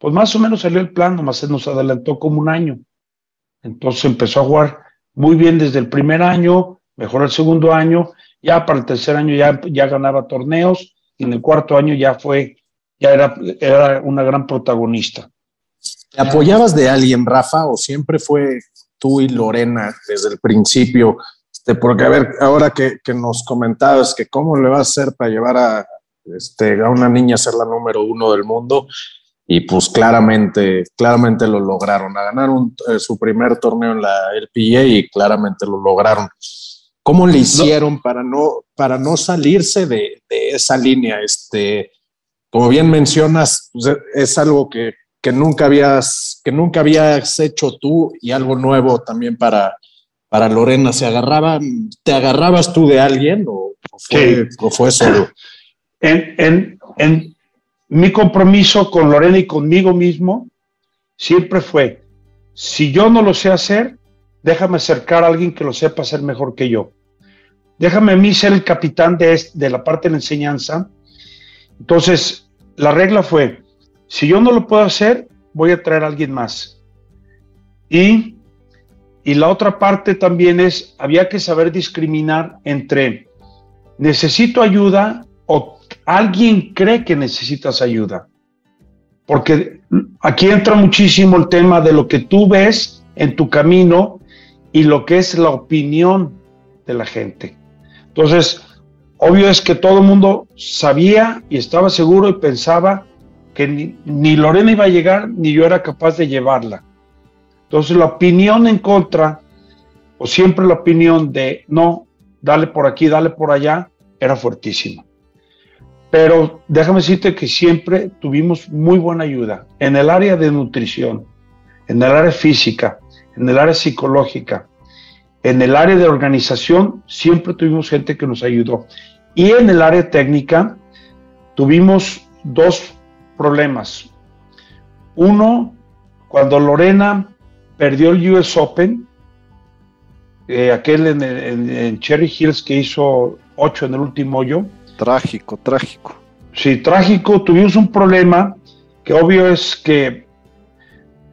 Pues más o menos salió el plan, nomás se nos adelantó como un año. Entonces empezó a jugar muy bien desde el primer año, mejor el segundo año, ya para el tercer año ya, ya ganaba torneos y en el cuarto año ya fue, ya era, era una gran protagonista. ¿Te apoyabas de alguien, Rafa, o siempre fue tú y Lorena desde el principio? Este, porque a ver, ahora que, que nos comentabas que cómo le vas a hacer para llevar a, este, a una niña a ser la número uno del mundo, y pues claramente, claramente lo lograron. A ganar eh, su primer torneo en la LPA y claramente lo lograron. ¿Cómo le hicieron para no, para no salirse de, esa línea? Este, como bien mencionas, pues, es algo que, nunca habías, que nunca habías hecho tú y algo nuevo también para, para Lorena. ¿Se agarraban, te agarrabas tú de alguien o, fue, o fue, solo? En, en, en, mi compromiso con Lorena y conmigo mismo siempre fue, si yo no lo sé hacer, déjame acercar a alguien que lo sepa hacer mejor que yo. Déjame a mí ser el capitán de, de la parte de la enseñanza. Entonces, la regla fue, si yo no lo puedo hacer, voy a traer a alguien más. Y y la otra parte también es, había que saber discriminar entre necesito ayuda o alguien cree que necesitas ayuda. Porque aquí entra muchísimo el tema de lo que tú ves en tu camino y lo que es la opinión de la gente. Entonces, obvio es que todo el mundo sabía y estaba seguro y pensaba que ni, Lorena iba a llegar ni yo era capaz de llevarla. Entonces la opinión en contra, o siempre la opinión de no, dale por aquí, dale por allá, era fuertísima. Pero déjame decirte que siempre tuvimos muy buena ayuda en el área de nutrición, en el área física, en el área psicológica, en el área de organización, siempre tuvimos gente que nos ayudó. Y en el área técnica tuvimos dos problemas. Uno, cuando Lorena perdió el US Open, eh, aquel en, Cherry Hills que hizo ocho en el último hoyo. Trágico, trágico. Sí, trágico. Tuvimos un problema que obvio es que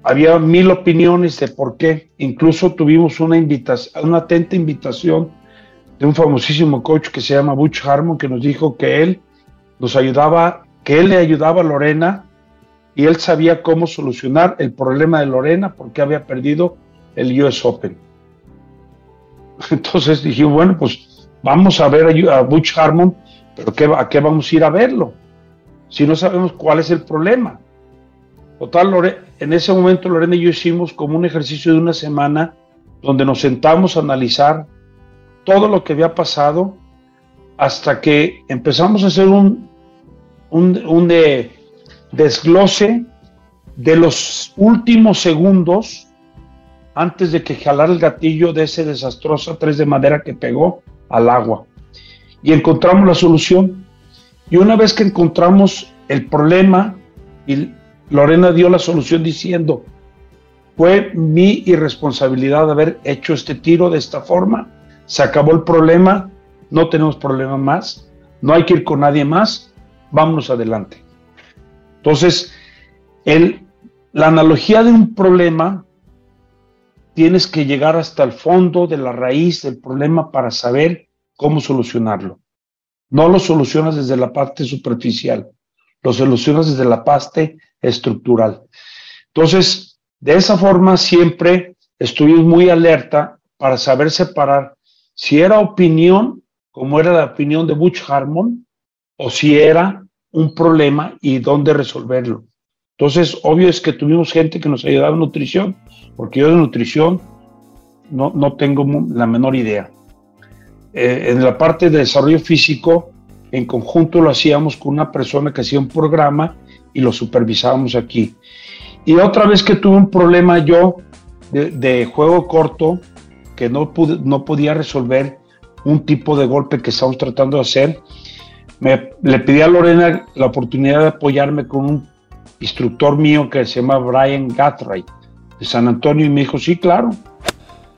había mil opiniones de por qué. Incluso tuvimos una invitación, una atenta invitación de un famosísimo coach que se llama Butch Harmon, que nos dijo que él nos ayudaba, que él le ayudaba a Lorena y él sabía cómo solucionar el problema de Lorena porque había perdido el US Open. Entonces dije, bueno, pues vamos a ver a Butch Harmon, pero ¿qué, ¿a qué vamos a ir a verlo? Si no sabemos cuál es el problema. Total, en ese momento Lorena y yo hicimos como un ejercicio de una semana donde nos sentamos a analizar todo lo que había pasado hasta que empezamos a hacer un, un, un de desglose de los últimos segundos antes de que jalara el gatillo de ese desastroso tres de madera que pegó al agua. Y encontramos la solución. Y una vez que encontramos el problema, y Lorena dio la solución diciendo, fue mi irresponsabilidad haber hecho este tiro de esta forma, se acabó el problema, no tenemos problema más, no hay que ir con nadie más, vámonos adelante. Entonces, la analogía de un problema, tienes que llegar hasta el fondo de la raíz del problema para saber cómo solucionarlo. No lo solucionas desde la parte superficial, lo solucionas desde la parte estructural. Entonces, de esa forma siempre estuvimos muy alerta para saber separar si era opinión, como era la opinión de Butch Harmon, o si era un problema y dónde resolverlo. Entonces, obvio es que tuvimos gente que nos ayudaba en nutrición, porque yo de nutrición no, no tengo la menor idea. Eh, en la parte de desarrollo físico, en conjunto lo hacíamos con una persona que hacía un programa y lo supervisábamos aquí. Y otra vez que tuve un problema yo de, de juego corto, que no, pude, no podía resolver un tipo de golpe que estamos tratando de hacer, me, le pedí a Lorena la oportunidad de apoyarme con un instructor mío que se llama Brian Gathright de San Antonio y me dijo, sí, claro.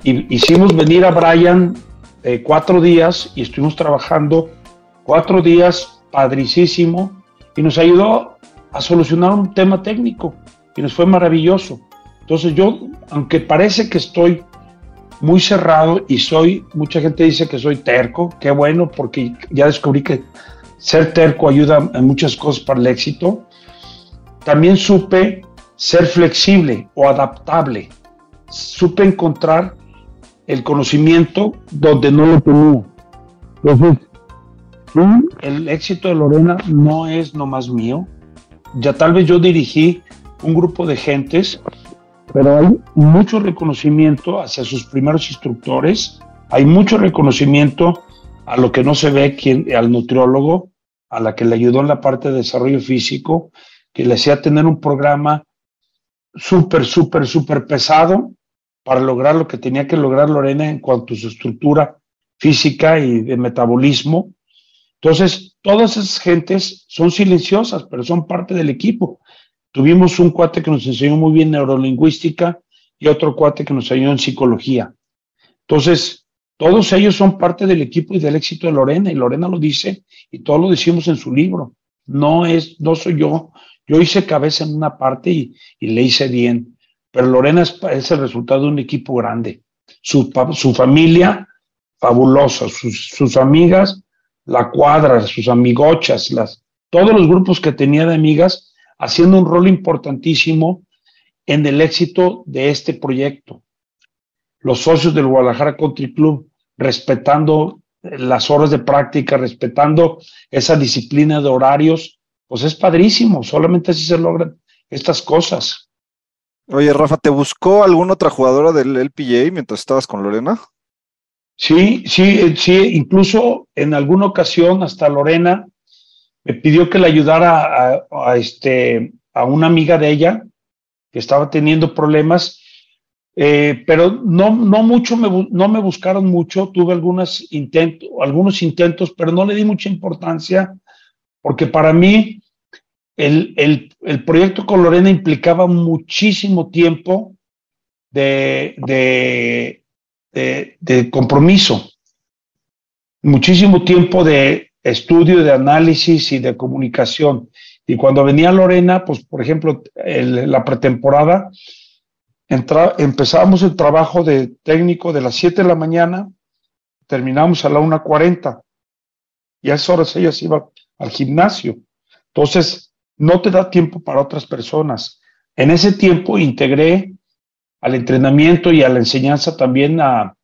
Y hicimos venir a Brian eh, cuatro días y estuvimos trabajando cuatro días padricísimo y nos ayudó a solucionar un tema técnico y nos fue maravilloso. Entonces yo, aunque parece que estoy muy cerrado y soy, mucha gente dice que soy terco, qué bueno porque ya descubrí que ser terco ayuda en muchas cosas para el éxito. También supe ser flexible o adaptable. Supe encontrar el conocimiento donde no lo tenía. Entonces, el éxito de Lorena no es nomás mío. Ya tal vez yo dirigí un grupo de gentes, pero hay mucho reconocimiento hacia sus primeros instructores, hay mucho reconocimiento a lo que no se ve quien, al nutriólogo, a la que le ayudó en la parte de desarrollo físico, que le hacía tener un programa súper, súper, súper pesado para lograr lo que tenía que lograr Lorena en cuanto a su estructura física y de metabolismo. Entonces, todas esas gentes son silenciosas, pero son parte del equipo. Tuvimos un cuate que nos enseñó muy bien neurolingüística y otro cuate que nos enseñó en psicología. Entonces, todos ellos son parte del equipo y del éxito de Lorena, y Lorena lo dice, y todos lo decimos en su libro. No es, no soy yo. Yo hice cabeza en una parte y, le hice bien, pero Lorena es, el resultado de un equipo grande. su, su familia, fabulosa, sus, sus, amigas, la cuadra, sus amigochas, las, todos los grupos que tenía de amigas, haciendo un rol importantísimo en el éxito de este proyecto. Los socios del Guadalajara Country Club, respetando las horas de práctica, respetando esa disciplina de horarios, pues es padrísimo, solamente así se logran estas cosas. Oye, Rafa, ¿te buscó alguna otra jugadora del LPGA mientras estabas con Lorena? Sí, sí, sí, incluso en alguna ocasión hasta Lorena me pidió que le ayudara a, este, a una amiga de ella que estaba teniendo problemas, eh, pero no, no mucho, me, no me buscaron mucho, tuve algunos intentos, algunos intentos, pero no le di mucha importancia, porque para mí el, el, el proyecto con Lorena implicaba muchísimo tiempo de, de, de, compromiso, muchísimo tiempo de estudio, de análisis y de comunicación. Y cuando venía Lorena, pues por ejemplo, la pretemporada, empezábamos el trabajo de técnico de las 7 de la mañana, terminamos a la 1.40 y a esas horas ella se iba al gimnasio. Entonces, no te da tiempo para otras personas. En ese tiempo integré al entrenamiento y a la enseñanza también a,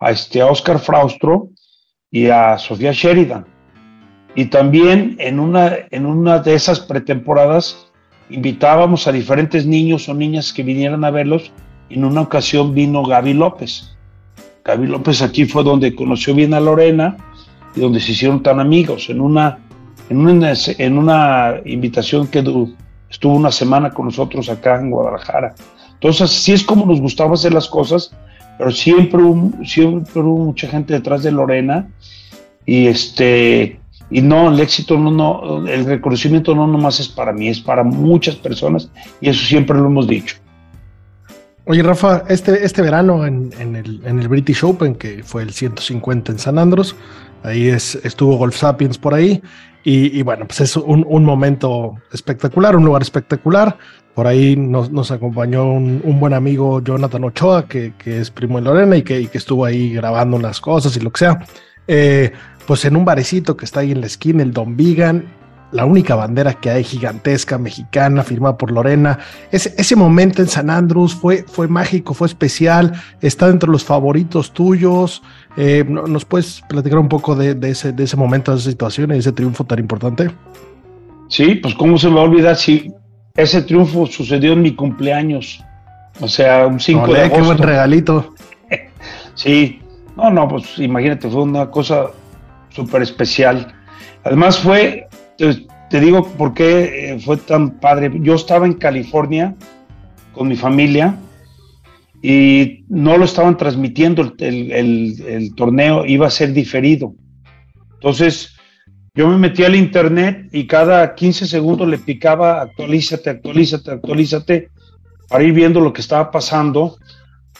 este, a Oscar Fraustro y a Sofía Sheridan. Y también en una, en una de esas pretemporadas invitábamos a diferentes niños o niñas que vinieran a verlos. En una ocasión vino Gaby López. Gaby López aquí fue donde conoció bien a Lorena y donde se hicieron tan amigos. En una, en una, en una invitación que estuvo una semana con nosotros acá en Guadalajara. Entonces, sí es como nos gustaba hacer las cosas, pero siempre, siempre hubo mucha gente detrás de Lorena y este y no, el éxito no, no, el reconocimiento no nomás es para mí, es para muchas personas y eso siempre lo hemos dicho. Oye, Rafa, este, este verano en, el, en el British Open, que fue el 150 en San Andros, ahí es, estuvo Golf Sapiens por ahí, y, bueno, pues es un, un, momento espectacular, un lugar espectacular. Por ahí nos, nos acompañó un, un, buen amigo Jonathan Ochoa, que, que, es primo de Lorena y que, que estuvo ahí grabando unas cosas y lo que sea. Eh, pues en un barecito que está ahí en la esquina, el Don Vigan, la única bandera que hay gigantesca mexicana firmada por Lorena. Ese, ese momento en San Andrews fue, fue mágico, fue especial, está entre los favoritos tuyos. Eh, ¿Nos puedes platicar un poco de, ese, de ese momento, de esa situación y ese triunfo tan importante? Sí, pues cómo se me va a olvidar si ese triunfo sucedió en mi cumpleaños. O sea, un 5 de agosto. Qué buen regalito. sí, no, no, pues imagínate, fue una cosa súper especial. Además fue, te, digo por qué eh, fue tan padre. Yo estaba en California con mi familia y no lo estaban transmitiendo, el, torneo iba a ser diferido. Entonces, yo me metí al internet y cada 15 segundos le picaba actualízate, actualízate, actualízate, para ir viendo lo que estaba pasando.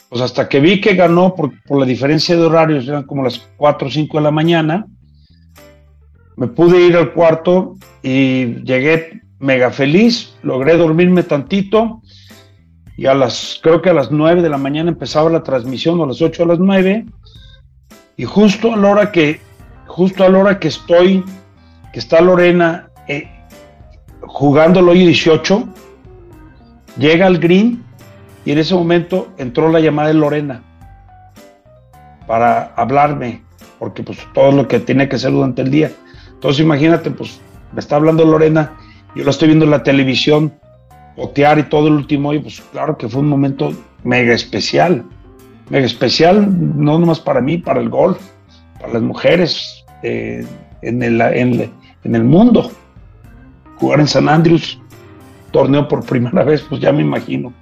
Pues hasta que vi que ganó por, por la diferencia de horarios, eran como las 4 o 5 de la mañana, me pude ir al cuarto y llegué mega feliz, logré dormirme tantito y a las, creo que a las 9 de la mañana empezaba la transmisión, a las 8 a las 9, y justo a la hora que, justo a la hora que estoy, que está Lorena eh, jugando el hoyo 18, llega al green y en ese momento entró la llamada de Lorena para hablarme, porque pues todo lo que tiene que hacer durante el día. Entonces imagínate, pues me está hablando Lorena, yo la estoy viendo en la televisión, otear y todo el último, y pues claro que fue un momento mega especial, mega especial, no nomás para mí, para el golf, para las mujeres eh, en, el, en el mundo. Jugar en San Andrews, torneo por primera vez, pues ya me imagino.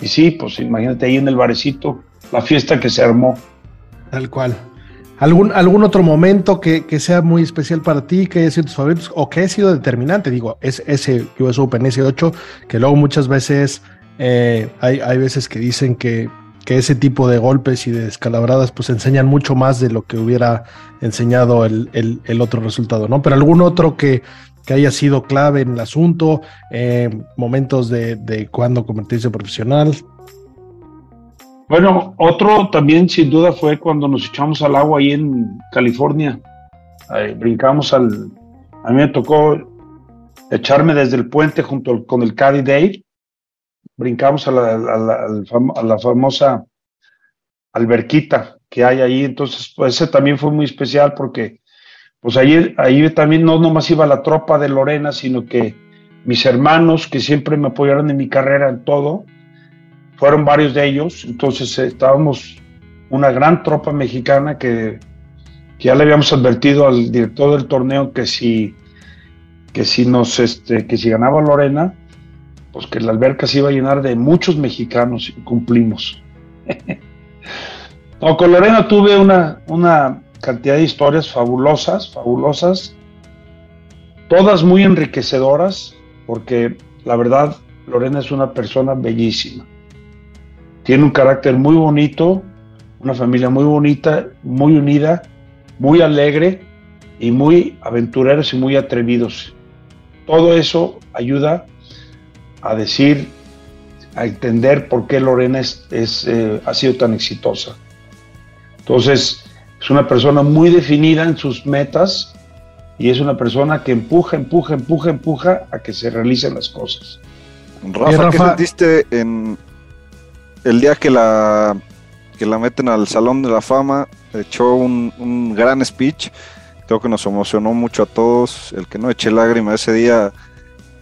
Y sí, pues imagínate ahí en el barecito, la fiesta que se armó. Tal cual. ¿Algún, algún otro momento que, que, sea muy especial para ti, que haya sido tus favoritos o que haya sido determinante? Digo, es ese US Open, ese 8, que luego muchas veces eh, hay, hay veces que dicen que, que ese tipo de golpes y de descalabradas pues enseñan mucho más de lo que hubiera enseñado el, el, otro resultado, ¿no? Pero algún otro que, que haya sido clave en el asunto, eh, momentos de, de cuando convertirse profesional. Bueno, otro también sin duda fue cuando nos echamos al agua ahí en California. brincamos al... A mí me tocó echarme desde el puente junto con el Caddy Dave. Brincamos a la, famosa alberquita que hay ahí. Entonces, pues ese también fue muy especial porque pues ahí, ahí también no nomás iba la tropa de Lorena, sino que mis hermanos que siempre me apoyaron en mi carrera en todo, fueron varios de ellos, entonces estábamos una gran tropa mexicana que, ya le habíamos advertido al director del torneo que si, que nos este, que si ganaba Lorena, pues que la alberca se iba a llenar de muchos mexicanos y cumplimos. con Lorena tuve una, una cantidad de historias fabulosas, fabulosas, todas muy enriquecedoras, porque la verdad Lorena es una persona bellísima. Tiene un carácter muy bonito, una familia muy bonita, muy unida, muy alegre y muy aventureros y muy atrevidos. Todo eso ayuda a decir, a entender por qué Lorena es, eh, ha sido tan exitosa. Entonces, es una persona muy definida en sus metas y es una persona que empuja, empuja, empuja, empuja a que se realicen las cosas. Rafa, ¿qué sentiste en, el día que la, que la meten al Salón de la Fama, echó un, gran speech. Creo que nos emocionó mucho a todos. El que no eche lágrima ese día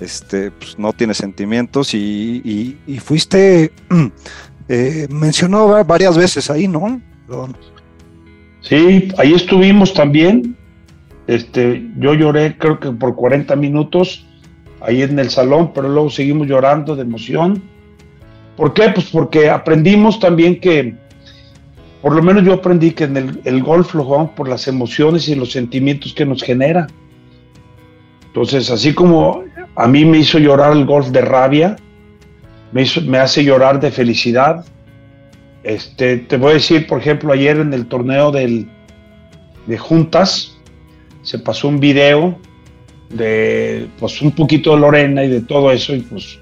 este, pues, no tiene sentimientos y, fuiste, eh, mencionó varias veces ahí, ¿no? Sí, ahí estuvimos también. Este, yo lloré creo que por 40 minutos ahí en el salón, pero luego seguimos llorando de emoción ¿Por qué? Pues porque aprendimos también que, por lo menos yo aprendí que en el, golf lo jugamos por las emociones y los sentimientos que nos genera. Entonces, así como a mí me hizo llorar el golf de rabia, me, hace llorar de felicidad. Este, te voy a decir, por ejemplo, ayer en el torneo de juntas, se pasó un video de pues un poquito de Lorena y de todo eso, y pues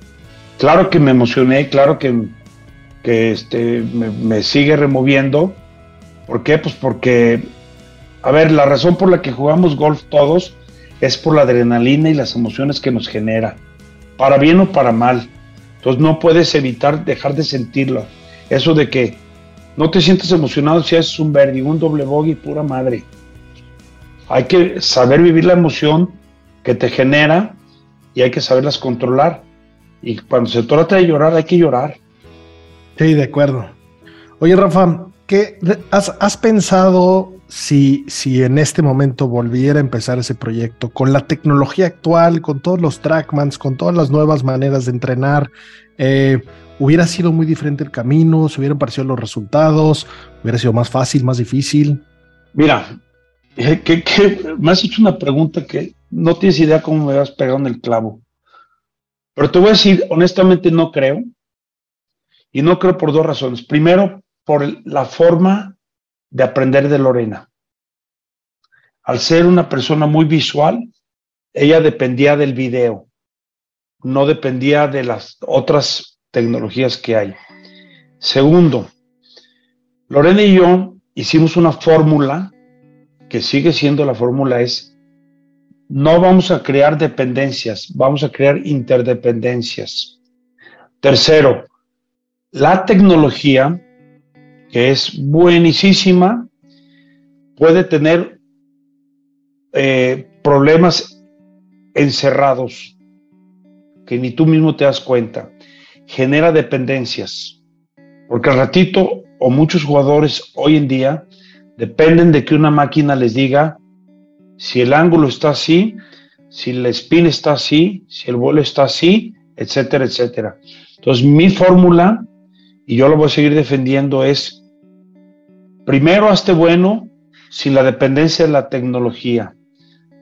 Claro que me emocioné, claro que, este, me, sigue removiendo. ¿Por qué? Pues porque, a ver, la razón por la que jugamos golf todos es por la adrenalina y las emociones que nos genera, para bien o para mal. Entonces no puedes evitar dejar de sentirlo. Eso de que no te sientes emocionado si haces un verde, un doble bogey, pura madre. Hay que saber vivir la emoción que te genera y hay que saberlas controlar. Y cuando se trata de llorar, hay que llorar. Sí, de acuerdo. Oye, Rafa, ¿qué has, pensado si, si en este momento volviera a empezar ese proyecto con la tecnología actual, con todos los trackmans, con todas las nuevas maneras de entrenar? Eh, ¿Hubiera sido muy diferente el camino? ¿Se hubieran parecido los resultados? ¿Hubiera sido más fácil, más difícil? Mira, eh, que, me has hecho una pregunta que no tienes idea cómo me has pegado en el clavo. Pero te voy a decir, honestamente no creo. Y no creo por dos razones. Primero, por la forma de aprender de Lorena. Al ser una persona muy visual, ella dependía del video, no dependía de las otras tecnologías que hay. Segundo, Lorena y yo hicimos una fórmula que sigue siendo la fórmula es no vamos a crear dependencias, vamos a crear interdependencias. Tercero, la tecnología, que es buenísima, puede tener eh, problemas encerrados que ni tú mismo te das cuenta. Genera dependencias, porque al ratito o muchos jugadores hoy en día dependen de que una máquina les diga si el ángulo está así, si el spin está así, si el vuelo está así, etcétera, etcétera. Entonces, mi fórmula, y yo lo voy a seguir defendiendo, es primero hazte bueno sin la dependencia de la tecnología.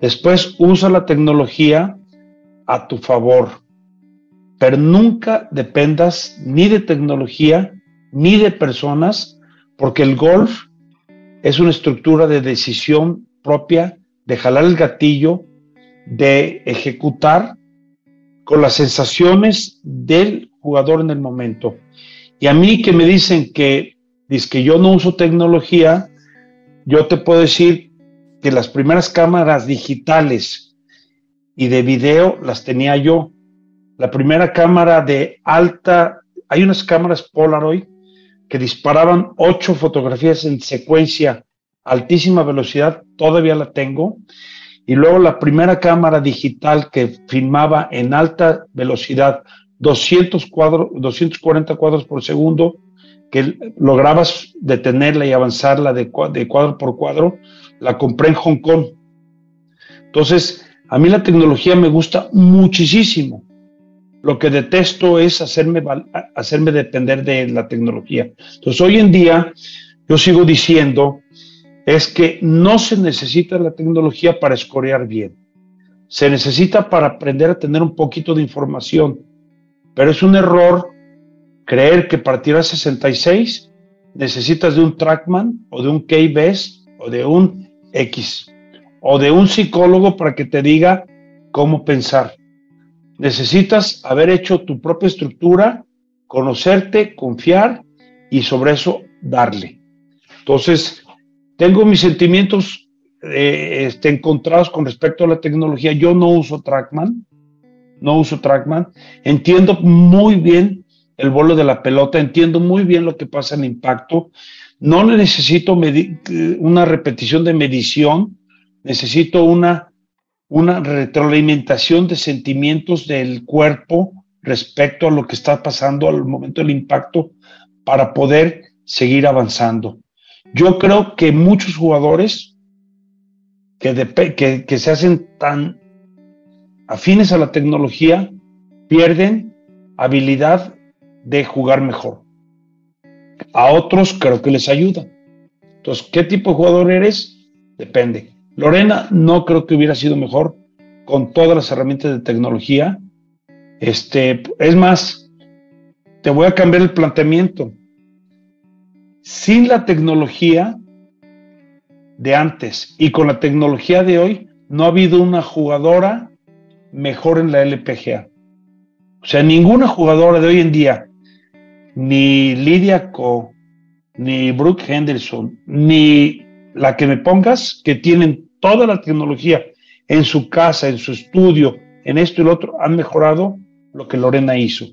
Después usa la tecnología a tu favor, pero nunca dependas ni de tecnología ni de personas, porque el golf es una estructura de decisión propia de jalar el gatillo, de ejecutar con las sensaciones del jugador en el momento. Y a mí que me dicen que, yo no uso tecnología, yo te puedo decir que las primeras cámaras digitales y de video las tenía yo. La primera cámara de alta, hay unas cámaras Polaroid que disparaban ocho fotografías en secuencia, altísima velocidad, todavía la tengo. Y luego la primera cámara digital que filmaba en alta velocidad, 200 cuadros, 240 cuadros por segundo, que lograbas detenerla y avanzarla de, de cuadro por cuadro, la compré en Hong Kong. Entonces, a mí la tecnología me gusta muchísimo. Lo que detesto es hacerme, hacerme depender de la tecnología. Entonces, hoy en día, yo sigo diciendo, es que no se necesita la tecnología para escorear bien. Se necesita para aprender a tener un poquito de información. Pero es un error creer que para tirar 66 necesitas de un trackman o de un KBS o de un X o de un psicólogo para que te diga cómo pensar. Necesitas haber hecho tu propia estructura, conocerte, confiar y sobre eso darle. Entonces, tengo mis sentimientos eh, este, encontrados con respecto a la tecnología. Yo no uso Trackman, no uso Trackman. Entiendo muy bien el vuelo de la pelota, entiendo muy bien lo que pasa en impacto. No necesito una repetición de medición, necesito una retroalimentación de sentimientos del cuerpo respecto a lo que está pasando al momento del impacto para poder seguir avanzando. Yo creo que muchos jugadores que, se hacen tan afines a la tecnología pierden habilidad de jugar mejor. A otros creo que les ayuda. Entonces, ¿qué tipo de jugador eres? Depende. Lorena no creo que hubiera sido mejor con todas las herramientas de tecnología. Este, es más, te voy a cambiar el planteamiento. Sin la tecnología de antes y con la tecnología de hoy, no ha habido una jugadora mejor en la LPGA. O sea, ninguna jugadora de hoy en día, ni Lidia Co, ni Brooke Henderson, ni la que me pongas, que tienen toda la tecnología en su casa, en su estudio, en esto y lo otro, han mejorado lo que Lorena hizo.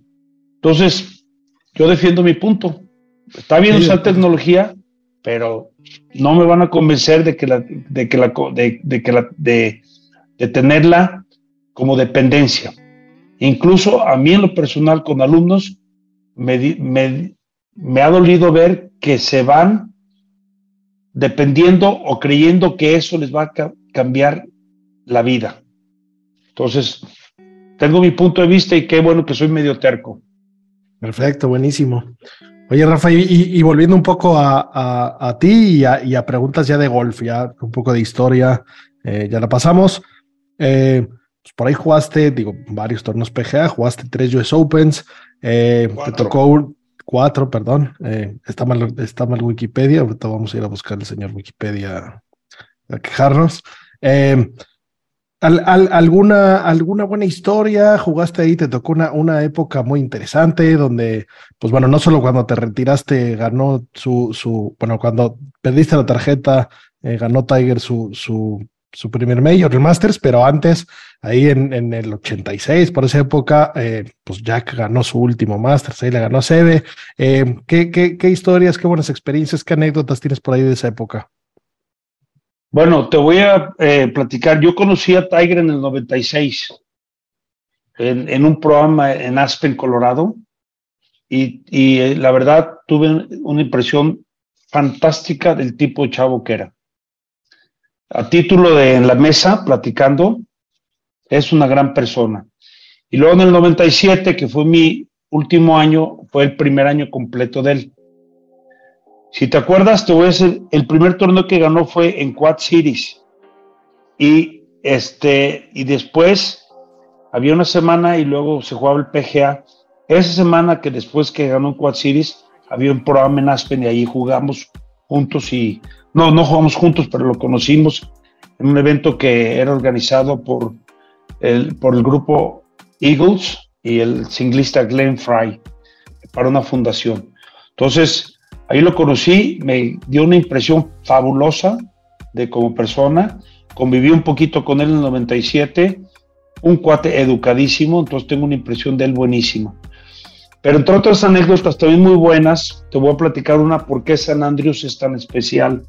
Entonces, yo defiendo mi punto. Está bien usar tecnología, pero no me van a convencer de que la, de que la, de, que la, de, tenerla como dependencia. Incluso a mí en lo personal con alumnos me, me, me ha dolido ver que se van dependiendo o creyendo que eso les va a cambiar la vida. Entonces, tengo mi punto de vista y qué bueno que soy medio terco. Perfecto, buenísimo. Oye, Rafa, y, volviendo un poco a, ti y a, preguntas ya de golf, ya un poco de historia, eh, ya la pasamos. Eh, pues por ahí jugaste, digo, varios torneos PGA, jugaste tres US Opens, eh, te tocó cuatro, perdón. Eh, está, mal, está mal Wikipedia. Ahorita vamos a ir a buscar el señor Wikipedia a quejarnos. Eh, alguna, ¿Alguna buena historia? ¿Jugaste ahí? ¿Te tocó una, una época muy interesante donde, pues bueno, no solo cuando te retiraste ganó su, su bueno, cuando perdiste la tarjeta, eh, ganó Tiger su, su su primer Major, el Masters, pero antes, ahí en, en el 86, por esa época, eh, pues Jack ganó su último Masters, ahí le ganó Seve. Eh, ¿qué, qué, qué, historias, qué buenas experiencias, qué anécdotas tienes por ahí de esa época? Bueno, te voy a eh, platicar. Yo conocí a Tiger en el 96, en, en un programa en Aspen, Colorado, y, y la verdad tuve una impresión fantástica del tipo de chavo que era a título de en la mesa, platicando, es una gran persona. Y luego en el 97, que fue mi último año, fue el primer año completo de él. Si te acuerdas, te voy a decir, el primer torneo que ganó fue en Quad Cities. Y, este, y después había una semana y luego se jugaba el PGA. Esa semana que después que ganó en Quad Cities, había un programa en Aspen y ahí jugamos juntos y no, no jugamos juntos, pero lo conocimos en un evento que era organizado por el, por el grupo Eagles y el singlista Glenn Fry para una fundación. Entonces, ahí lo conocí, me dio una impresión fabulosa de como persona, conviví un poquito con él en el 97, un cuate educadísimo, entonces tengo una impresión de él buenísima. Pero entre otras anécdotas también muy buenas, te voy a platicar una por qué San Andrews es tan especial.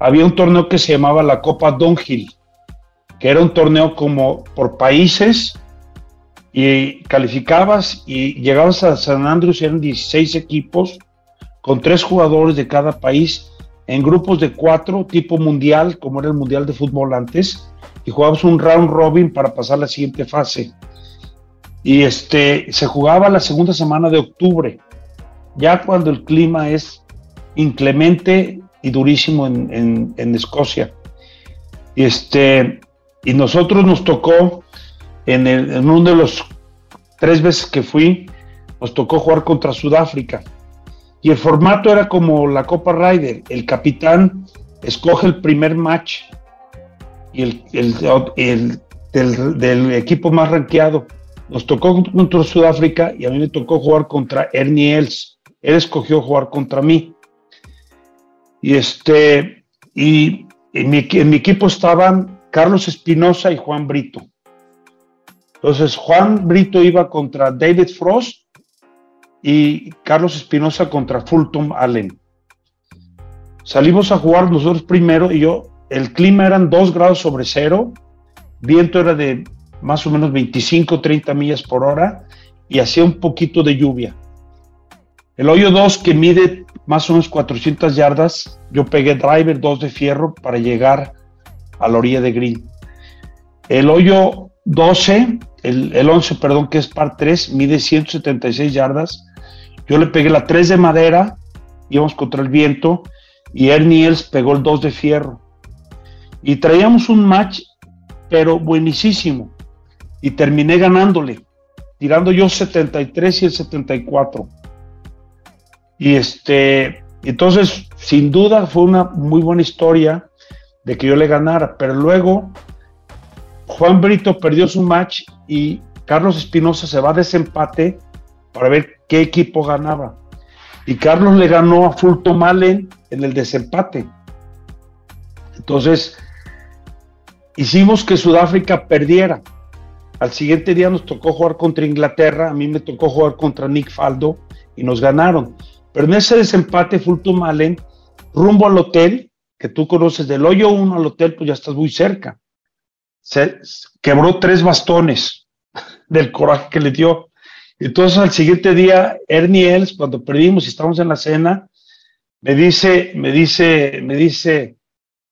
Había un torneo que se llamaba la Copa Donhill, que era un torneo como por países y calificabas y llegabas a San Andrews, eran 16 equipos con tres jugadores de cada país en grupos de cuatro, tipo mundial, como era el mundial de fútbol antes, y jugabas un round robin para pasar la siguiente fase. Y este, se jugaba la segunda semana de octubre, ya cuando el clima es inclemente y durísimo en, en Escocia. Y, este, y nosotros nos tocó en, uno de los tres veces que fui, nos tocó jugar contra Sudáfrica. Y el formato era como la Copa Ryder. El capitán escoge el primer match y el, el, del, equipo más rankeado. Nos tocó contra Sudáfrica y a mí me tocó jugar contra Ernie Els. Él escogió jugar contra mí. Y este, y en mi, en mi equipo estaban Carlos Espinosa y Juan Brito. Entonces Juan Brito iba contra David Frost y Carlos Espinosa contra Fulton Allen. Salimos a jugar nosotros primero y yo, el clima eran 2 grados sobre cero, viento era de más o menos 25, 30 millas por hora y hacía un poquito de lluvia. El hoyo 2 que mide más o menos 400 yardas, yo pegué driver 2 de fierro para llegar a la orilla de green. El hoyo 12, el, 11, perdón, que es par 3, mide 176 yardas. Yo le pegué la 3 de madera, íbamos contra el viento, y Ernie Els pegó el 2 de fierro. Y traíamos un match, pero buenísimo. Y terminé ganándole, tirando yo 73 y el 74. Y este, entonces, sin duda fue una muy buena historia de que yo le ganara, pero luego Juan Brito perdió su match y Carlos Espinosa se va a desempate para ver qué equipo ganaba. Y Carlos le ganó a Fulton Allen en el desempate. Entonces, hicimos que Sudáfrica perdiera. Al siguiente día nos tocó jugar contra Inglaterra, a mí me tocó jugar contra Nick Faldo y nos ganaron. Pero en ese desempate, Fulton Allen, rumbo al hotel, que tú conoces del hoyo 1 al hotel, pues ya estás muy cerca se quebró tres bastones del coraje que le dio. Entonces al siguiente día, Ernie Els, cuando perdimos y estamos en la cena, me dice, me dice, me dice,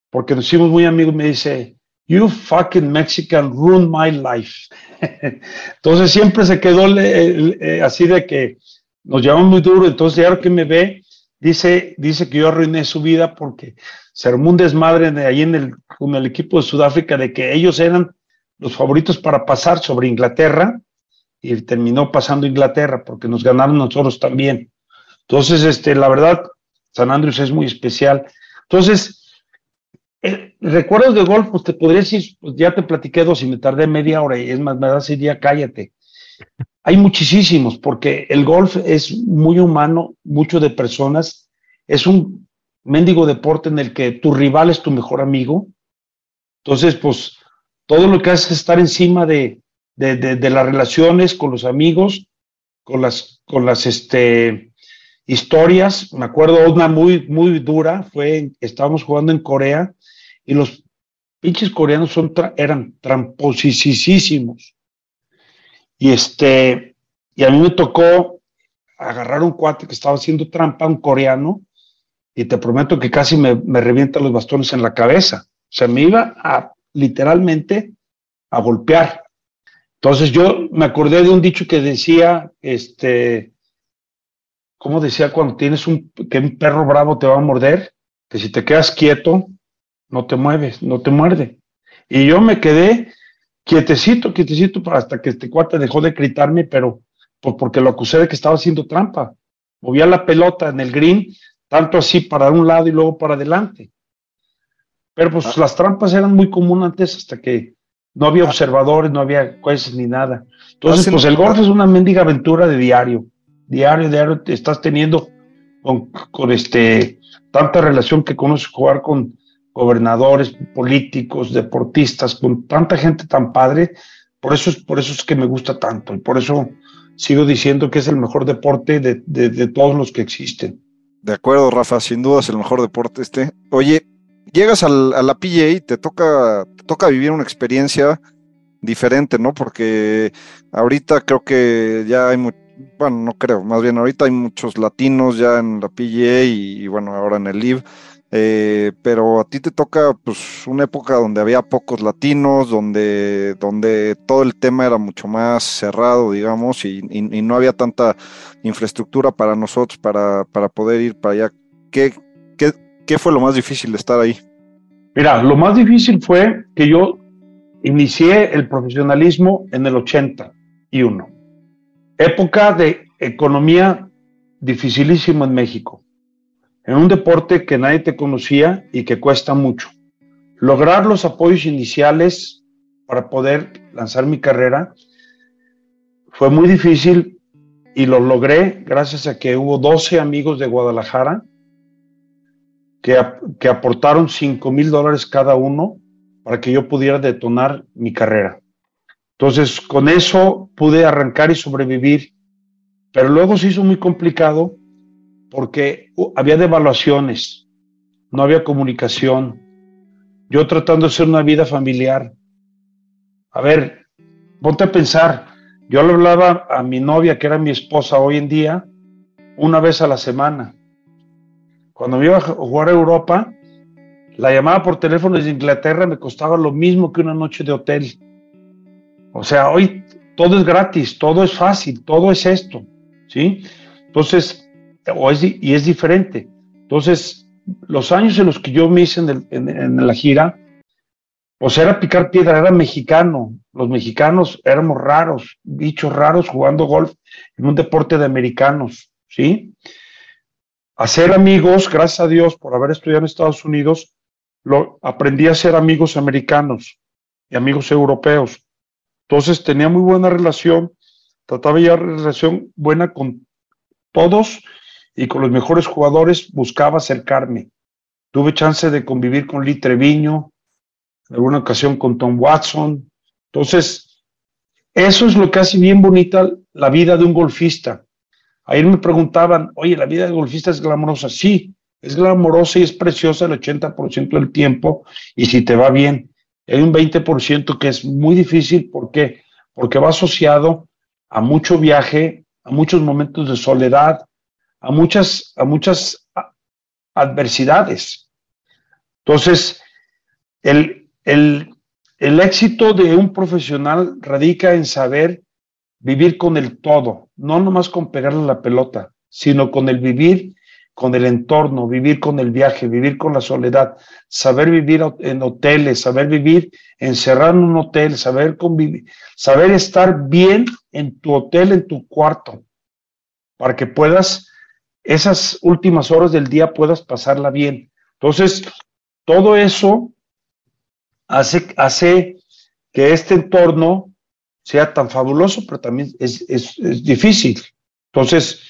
porque nos hicimos muy amigos, me dice, You fucking Mexican ruined my life. entonces siempre se quedó eh, así de que nos llevamos muy duro. Entonces, ya que me ve, dice, dice que yo arruiné su vida porque se armó un desmadre de ahí en el, con el equipo de Sudáfrica de que ellos eran los favoritos para pasar sobre Inglaterra y terminó pasando Inglaterra porque nos ganaron nosotros también. Entonces, este, la verdad, San Andrés es muy especial. Entonces, eh, recuerdos de golf, pues te podría decir, pues ya te platiqué dos y me tardé media hora y es más, me da ese día, cállate. Hay muchísimos porque el golf es muy humano, mucho de personas, es un mendigo deporte en el que tu rival es tu mejor amigo. Entonces, pues todo lo que hace es estar encima de, de, las relaciones con los amigos, con las, con las este, historias. Me acuerdo una muy, muy dura, fue, estábamos jugando en Corea y los pinches coreanos son eran tramposísimos. Y este, y a mí me tocó agarrar un cuate que estaba haciendo trampa, un coreano, y te prometo que casi me, me revienta los bastones en la cabeza. O sea, me iba a literalmente a golpear. Entonces yo me acordé de un dicho que decía, este, ¿cómo decía cuando tienes un, que un perro bravo te va a morder? Que si te quedas quieto, no te mueves, no te muerde. Y yo me quedé quietecito, quietecito, hasta que este cuate dejó de gritarme, pero porque lo acusé de que estaba haciendo trampa. Movía la pelota en el green tanto así para un lado y luego para adelante. Pero pues ah. las trampas eran muy comunes antes hasta que no había ah. observadores, no había jueces ni nada. Entonces, pues el golf es una mendiga aventura de diario. Diario, diario, te estás teniendo con, con este, tanta relación que conoces jugar con gobernadores, políticos, deportistas, con tanta gente tan padre. Por eso, es, por eso es que me gusta tanto y por eso sigo diciendo que es el mejor deporte de, de, de todos los que existen. De acuerdo, Rafa, sin duda es el mejor deporte este. Oye, llegas al, a la PGA y te toca, te toca vivir una experiencia diferente, ¿no? Porque ahorita creo que ya hay, bueno, no creo, más bien ahorita hay muchos latinos ya en la PGA y, bueno, ahora en el LIV. Eh, pero a ti te toca pues una época donde había pocos latinos, donde, donde todo el tema era mucho más cerrado, digamos, y, no había tanta infraestructura para nosotros para, para poder ir para allá. ¿Qué, qué, ¿Qué fue lo más difícil de estar ahí? Mira, lo más difícil fue que yo inicié el profesionalismo en el 81, época de economía dificilísima en México en un deporte que nadie te conocía y que cuesta mucho. Lograr los apoyos iniciales para poder lanzar mi carrera fue muy difícil y lo logré gracias a que hubo 12 amigos de Guadalajara que, que aportaron 5 mil dólares cada uno para que yo pudiera detonar mi carrera. Entonces, con eso pude arrancar y sobrevivir, pero luego se hizo muy complicado porque había devaluaciones, no había comunicación. Yo tratando de hacer una vida familiar. A ver, ponte a pensar, yo le hablaba a mi novia, que era mi esposa hoy en día, una vez a la semana. Cuando me iba a jugar a Europa, la llamada por teléfono desde Inglaterra me costaba lo mismo que una noche de hotel. O sea, hoy todo es gratis, todo es fácil, todo es esto, ¿sí? Entonces, o es, y es diferente. Entonces, los años en los que yo me hice en, el, en, en, la gira, pues era picar piedra, era mexicano. Los mexicanos éramos raros, bichos raros jugando golf en un deporte de americanos, ¿sí? Hacer amigos, gracias a Dios por haber estudiado en Estados Unidos, lo, aprendí a ser amigos americanos y amigos europeos. Entonces tenía muy buena relación, trataba ya relación buena con todos y con los mejores jugadores buscaba acercarme. Tuve chance de convivir con Lee Treviño, en alguna ocasión con Tom Watson. Entonces, eso es lo que hace bien bonita la vida de un golfista. Ayer me preguntaban, oye, ¿la vida del golfista es glamorosa? Sí, es glamorosa y es preciosa el 80% del tiempo y si te va bien. Hay un 20% que es muy difícil, ¿por qué? Porque va asociado a mucho viaje, a muchos momentos de soledad, a muchas, a muchas adversidades. Entonces, el, el, el éxito de un profesional radica en saber vivir con el todo, no nomás con pegarle la pelota, sino con el vivir con el entorno, vivir con el viaje, vivir con la soledad, saber vivir en hoteles, saber vivir encerrado en un hotel, saber convivir, saber estar bien en tu hotel, en tu cuarto, para que puedas esas últimas horas del día puedas pasarla bien. Entonces, todo eso hace, hace que este entorno sea tan fabuloso, pero también es, es, es difícil. Entonces,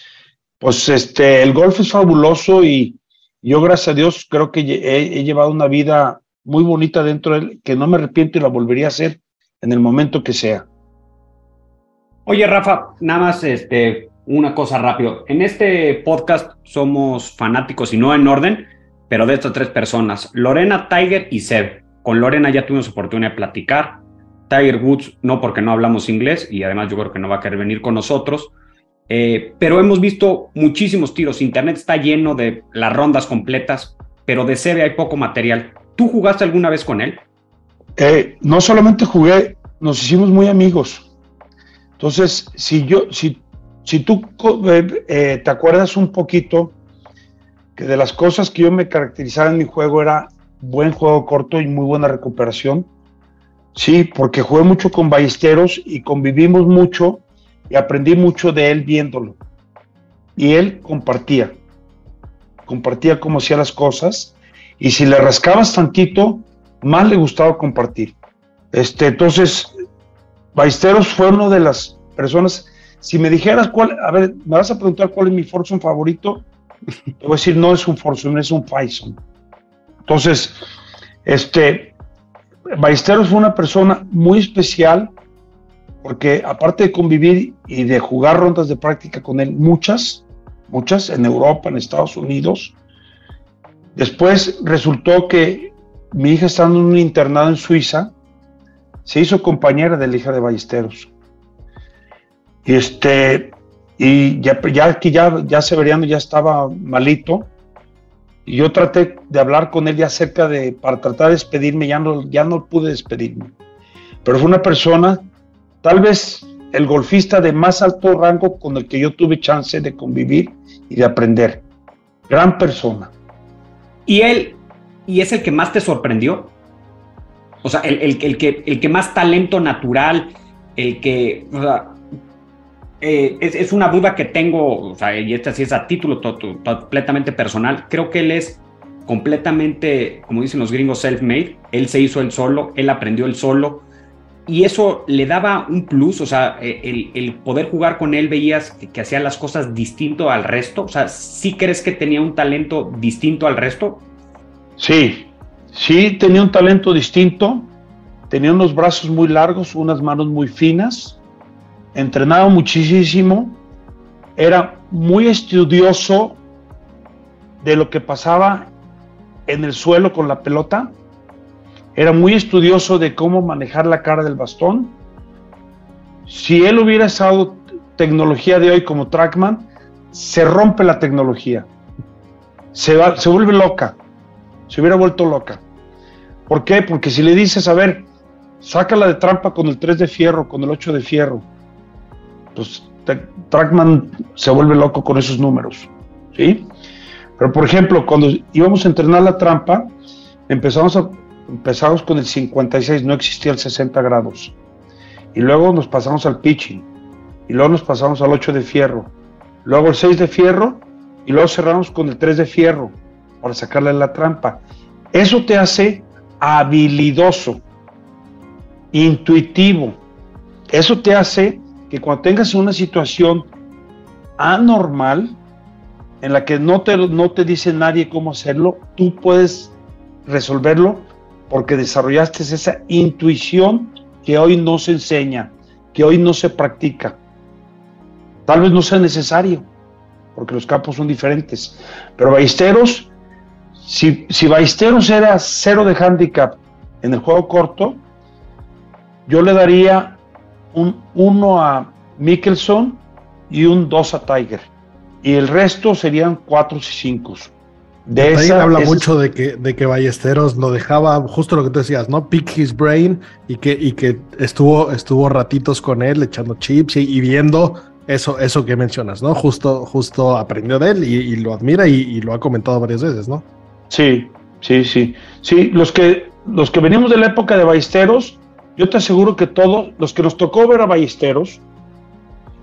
pues este, el golf es fabuloso y yo, gracias a Dios, creo que he, he llevado una vida muy bonita dentro de él, que no me arrepiento y la volvería a hacer en el momento que sea. Oye, Rafa, nada más este, una cosa rápido. En este podcast somos fanáticos y no en orden, pero de estas tres personas, Lorena, Tiger y Seb. Con Lorena ya tuvimos oportunidad de platicar. Tiger Woods no porque no hablamos inglés y además yo creo que no va a querer venir con nosotros. Eh, pero hemos visto muchísimos tiros. Internet está lleno de las rondas completas, pero de Seb hay poco material. ¿Tú jugaste alguna vez con él? Eh, no solamente jugué, nos hicimos muy amigos. Entonces, si yo, si si tú eh, eh, te acuerdas un poquito que de las cosas que yo me caracterizaba en mi juego era buen juego corto y muy buena recuperación. Sí, porque jugué mucho con Ballesteros y convivimos mucho y aprendí mucho de él viéndolo. Y él compartía, compartía cómo hacía las cosas y si le rascabas tantito, más le gustaba compartir. Este, entonces, Ballesteros fue una de las personas si me dijeras cuál, a ver, me vas a preguntar cuál es mi Fortune favorito, Te voy a decir, no es un Foursome, es un Faison. Entonces, este, Ballesteros fue una persona muy especial porque aparte de convivir y de jugar rondas de práctica con él, muchas, muchas en Europa, en Estados Unidos, después resultó que mi hija estando en un internado en Suiza, se hizo compañera de la hija de Ballesteros. Y este, y ya, ya ya, ya Severiano ya estaba malito, y yo traté de hablar con él ya acerca de, para tratar de despedirme, ya no, ya no pude despedirme. Pero fue una persona, tal vez el golfista de más alto rango con el que yo tuve chance de convivir y de aprender. Gran persona. ¿Y él, y es el que más te sorprendió? O sea, el, el, que, el que más talento natural, el que, eh, es, una duda que tengo, y esta sí es a título completamente personal. Creo que él es completamente, como dicen los gringos, self-made. Él se hizo el solo, él aprendió el solo. Y eso le daba un plus, o sea, eh, el, poder jugar con él veías que, hacía las cosas distinto al resto. O sea, ¿sí crees que tenía un talento distinto al resto? Sí, sí, tenía un talento distinto. Tenía unos brazos muy largos, unas manos muy finas entrenaba muchísimo, era muy estudioso de lo que pasaba en el suelo con la pelota, era muy estudioso de cómo manejar la cara del bastón. Si él hubiera usado tecnología de hoy como Trackman, se rompe la tecnología, se, va, se vuelve loca, se hubiera vuelto loca. ¿Por qué? Porque si le dices, a ver, sácala de trampa con el 3 de fierro, con el 8 de fierro, pues Trackman se vuelve loco con esos números, ¿sí? Pero por ejemplo, cuando íbamos a entrenar la trampa, empezamos, a, empezamos con el 56, no existía el 60 grados. Y luego nos pasamos al pitching. Y luego nos pasamos al 8 de fierro. Luego el 6 de fierro. Y luego cerramos con el 3 de fierro para sacarle la trampa. Eso te hace habilidoso, intuitivo. Eso te hace que cuando tengas una situación anormal, en la que no te, no te dice nadie cómo hacerlo, tú puedes resolverlo porque desarrollaste esa intuición que hoy no se enseña, que hoy no se practica. Tal vez no sea necesario, porque los campos son diferentes. Pero Ballesteros, si, si Ballesteros era cero de handicap en el juego corto, yo le daría un 1 a Mickelson y un 2 a Tiger. Y el resto serían 4 y 5. De esa, habla mucho de que, de que Ballesteros lo dejaba, justo lo que tú decías, ¿no? Pick his brain y que, y que estuvo, estuvo ratitos con él echando chips y, viendo eso, eso que mencionas, ¿no? Justo, justo aprendió de él y, lo admira y, lo ha comentado varias veces, ¿no? Sí, sí, sí. Sí, los que, los que venimos de la época de Ballesteros, yo te aseguro que todos los que nos tocó ver a Ballesteros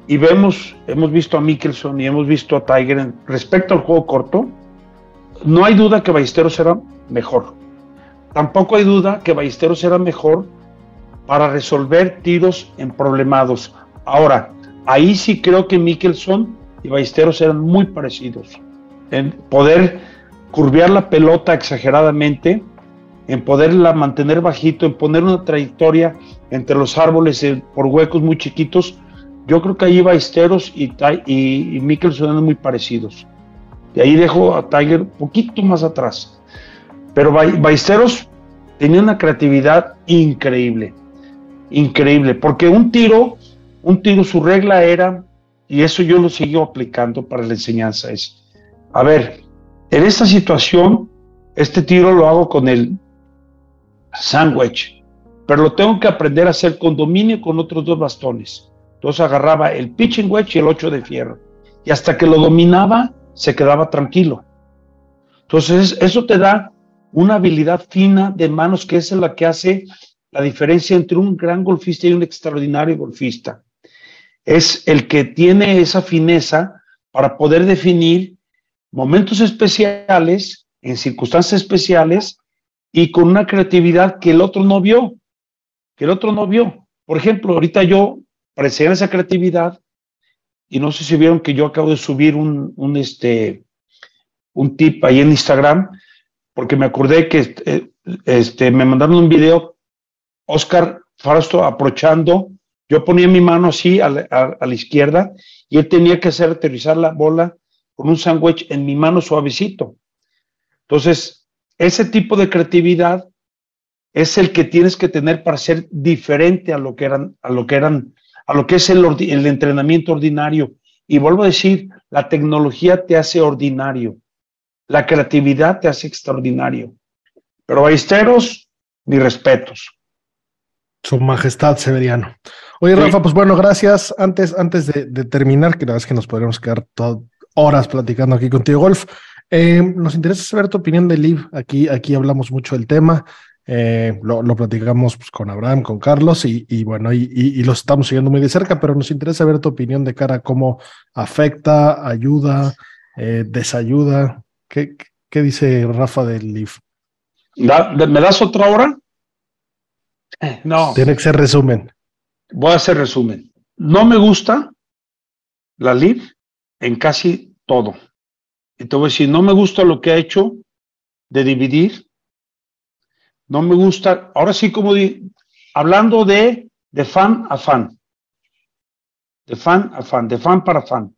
y vemos, hemos visto a Mickelson y hemos visto a Tiger respecto al juego corto, no hay duda que Ballesteros era mejor. Tampoco hay duda que Ballesteros era mejor para resolver tiros en problemados. Ahora, ahí sí creo que Mickelson y Ballesteros eran muy parecidos en poder curvear la pelota exageradamente en poderla mantener bajito, en poner una trayectoria entre los árboles eh, por huecos muy chiquitos, yo creo que ahí Ballesteros y, y, y eran muy parecidos. Y ahí dejo a Tiger un poquito más atrás. Pero Ballesteros tenía una creatividad increíble, increíble, porque un tiro, un tiro, su regla era, y eso yo lo sigo aplicando para la enseñanza, es, a ver, en esta situación, este tiro lo hago con el sandwich, pero lo tengo que aprender a hacer con dominio con otros dos bastones. Entonces agarraba el pitching wedge y el 8 de fierro. Y hasta que lo dominaba, se quedaba tranquilo. Entonces, eso te da una habilidad fina de manos que es la que hace la diferencia entre un gran golfista y un extraordinario golfista. Es el que tiene esa fineza para poder definir momentos especiales, en circunstancias especiales, y con una creatividad que el otro no vio, que el otro no vio. Por ejemplo, ahorita yo, enseñar esa creatividad, y no sé si vieron que yo acabo de subir un, un, este, un tip ahí en Instagram, porque me acordé que eh, este, me mandaron un video, Oscar Fausto aprovechando, yo ponía mi mano así a la, izquierda y él tenía que hacer aterrizar la bola con un sándwich en mi mano suavecito. Entonces, ese tipo de creatividad es el que tienes que tener para ser diferente a lo que eran, a lo que eran, a lo que es el, el entrenamiento ordinario. Y vuelvo a decir, la tecnología te hace ordinario, la creatividad te hace extraordinario. Pero Ballesteros, ni respetos. Su Majestad Severiano. Oye, Rafa, pues bueno, gracias. Antes, antes de, terminar, que la verdad es que nos podríamos quedar horas platicando aquí contigo, Golf. Eh, nos interesa saber tu opinión de Liv. Aquí, aquí hablamos mucho del tema. Eh, lo, platicamos pues, con Abraham, con Carlos y, bueno, y, y, los estamos siguiendo muy de cerca, pero nos interesa ver tu opinión de cara a cómo afecta, ayuda, eh, desayuda. ¿Qué, ¿Qué, dice Rafa del Liv? ¿Me das otra hora? No. Tiene que ser resumen. Voy a hacer resumen. No me gusta la LIV en casi todo. Y te voy a decir, no me gusta lo que ha hecho de dividir. No me gusta, ahora sí como di, hablando de, de fan a fan. De fan a fan, de fan para fan.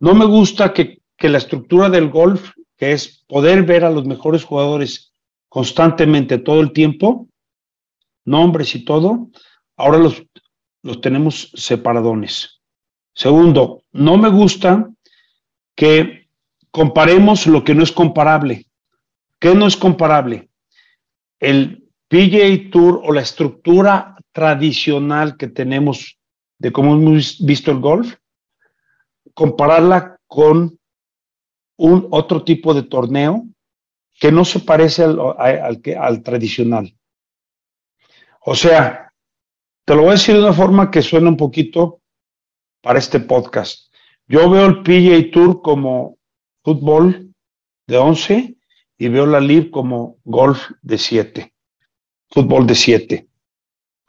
No me gusta que, que la estructura del golf, que es poder ver a los mejores jugadores constantemente todo el tiempo, nombres y todo, ahora los, los tenemos separadones. Segundo, no me gusta que comparemos lo que no es comparable. ¿Qué no es comparable? El PGA Tour o la estructura tradicional que tenemos de cómo hemos visto el golf, compararla con un otro tipo de torneo que no se parece al, al, al tradicional. O sea, te lo voy a decir de una forma que suena un poquito para este podcast. Yo veo el PGA Tour como fútbol de 11 y veo la LIV como golf de 7, fútbol de 7.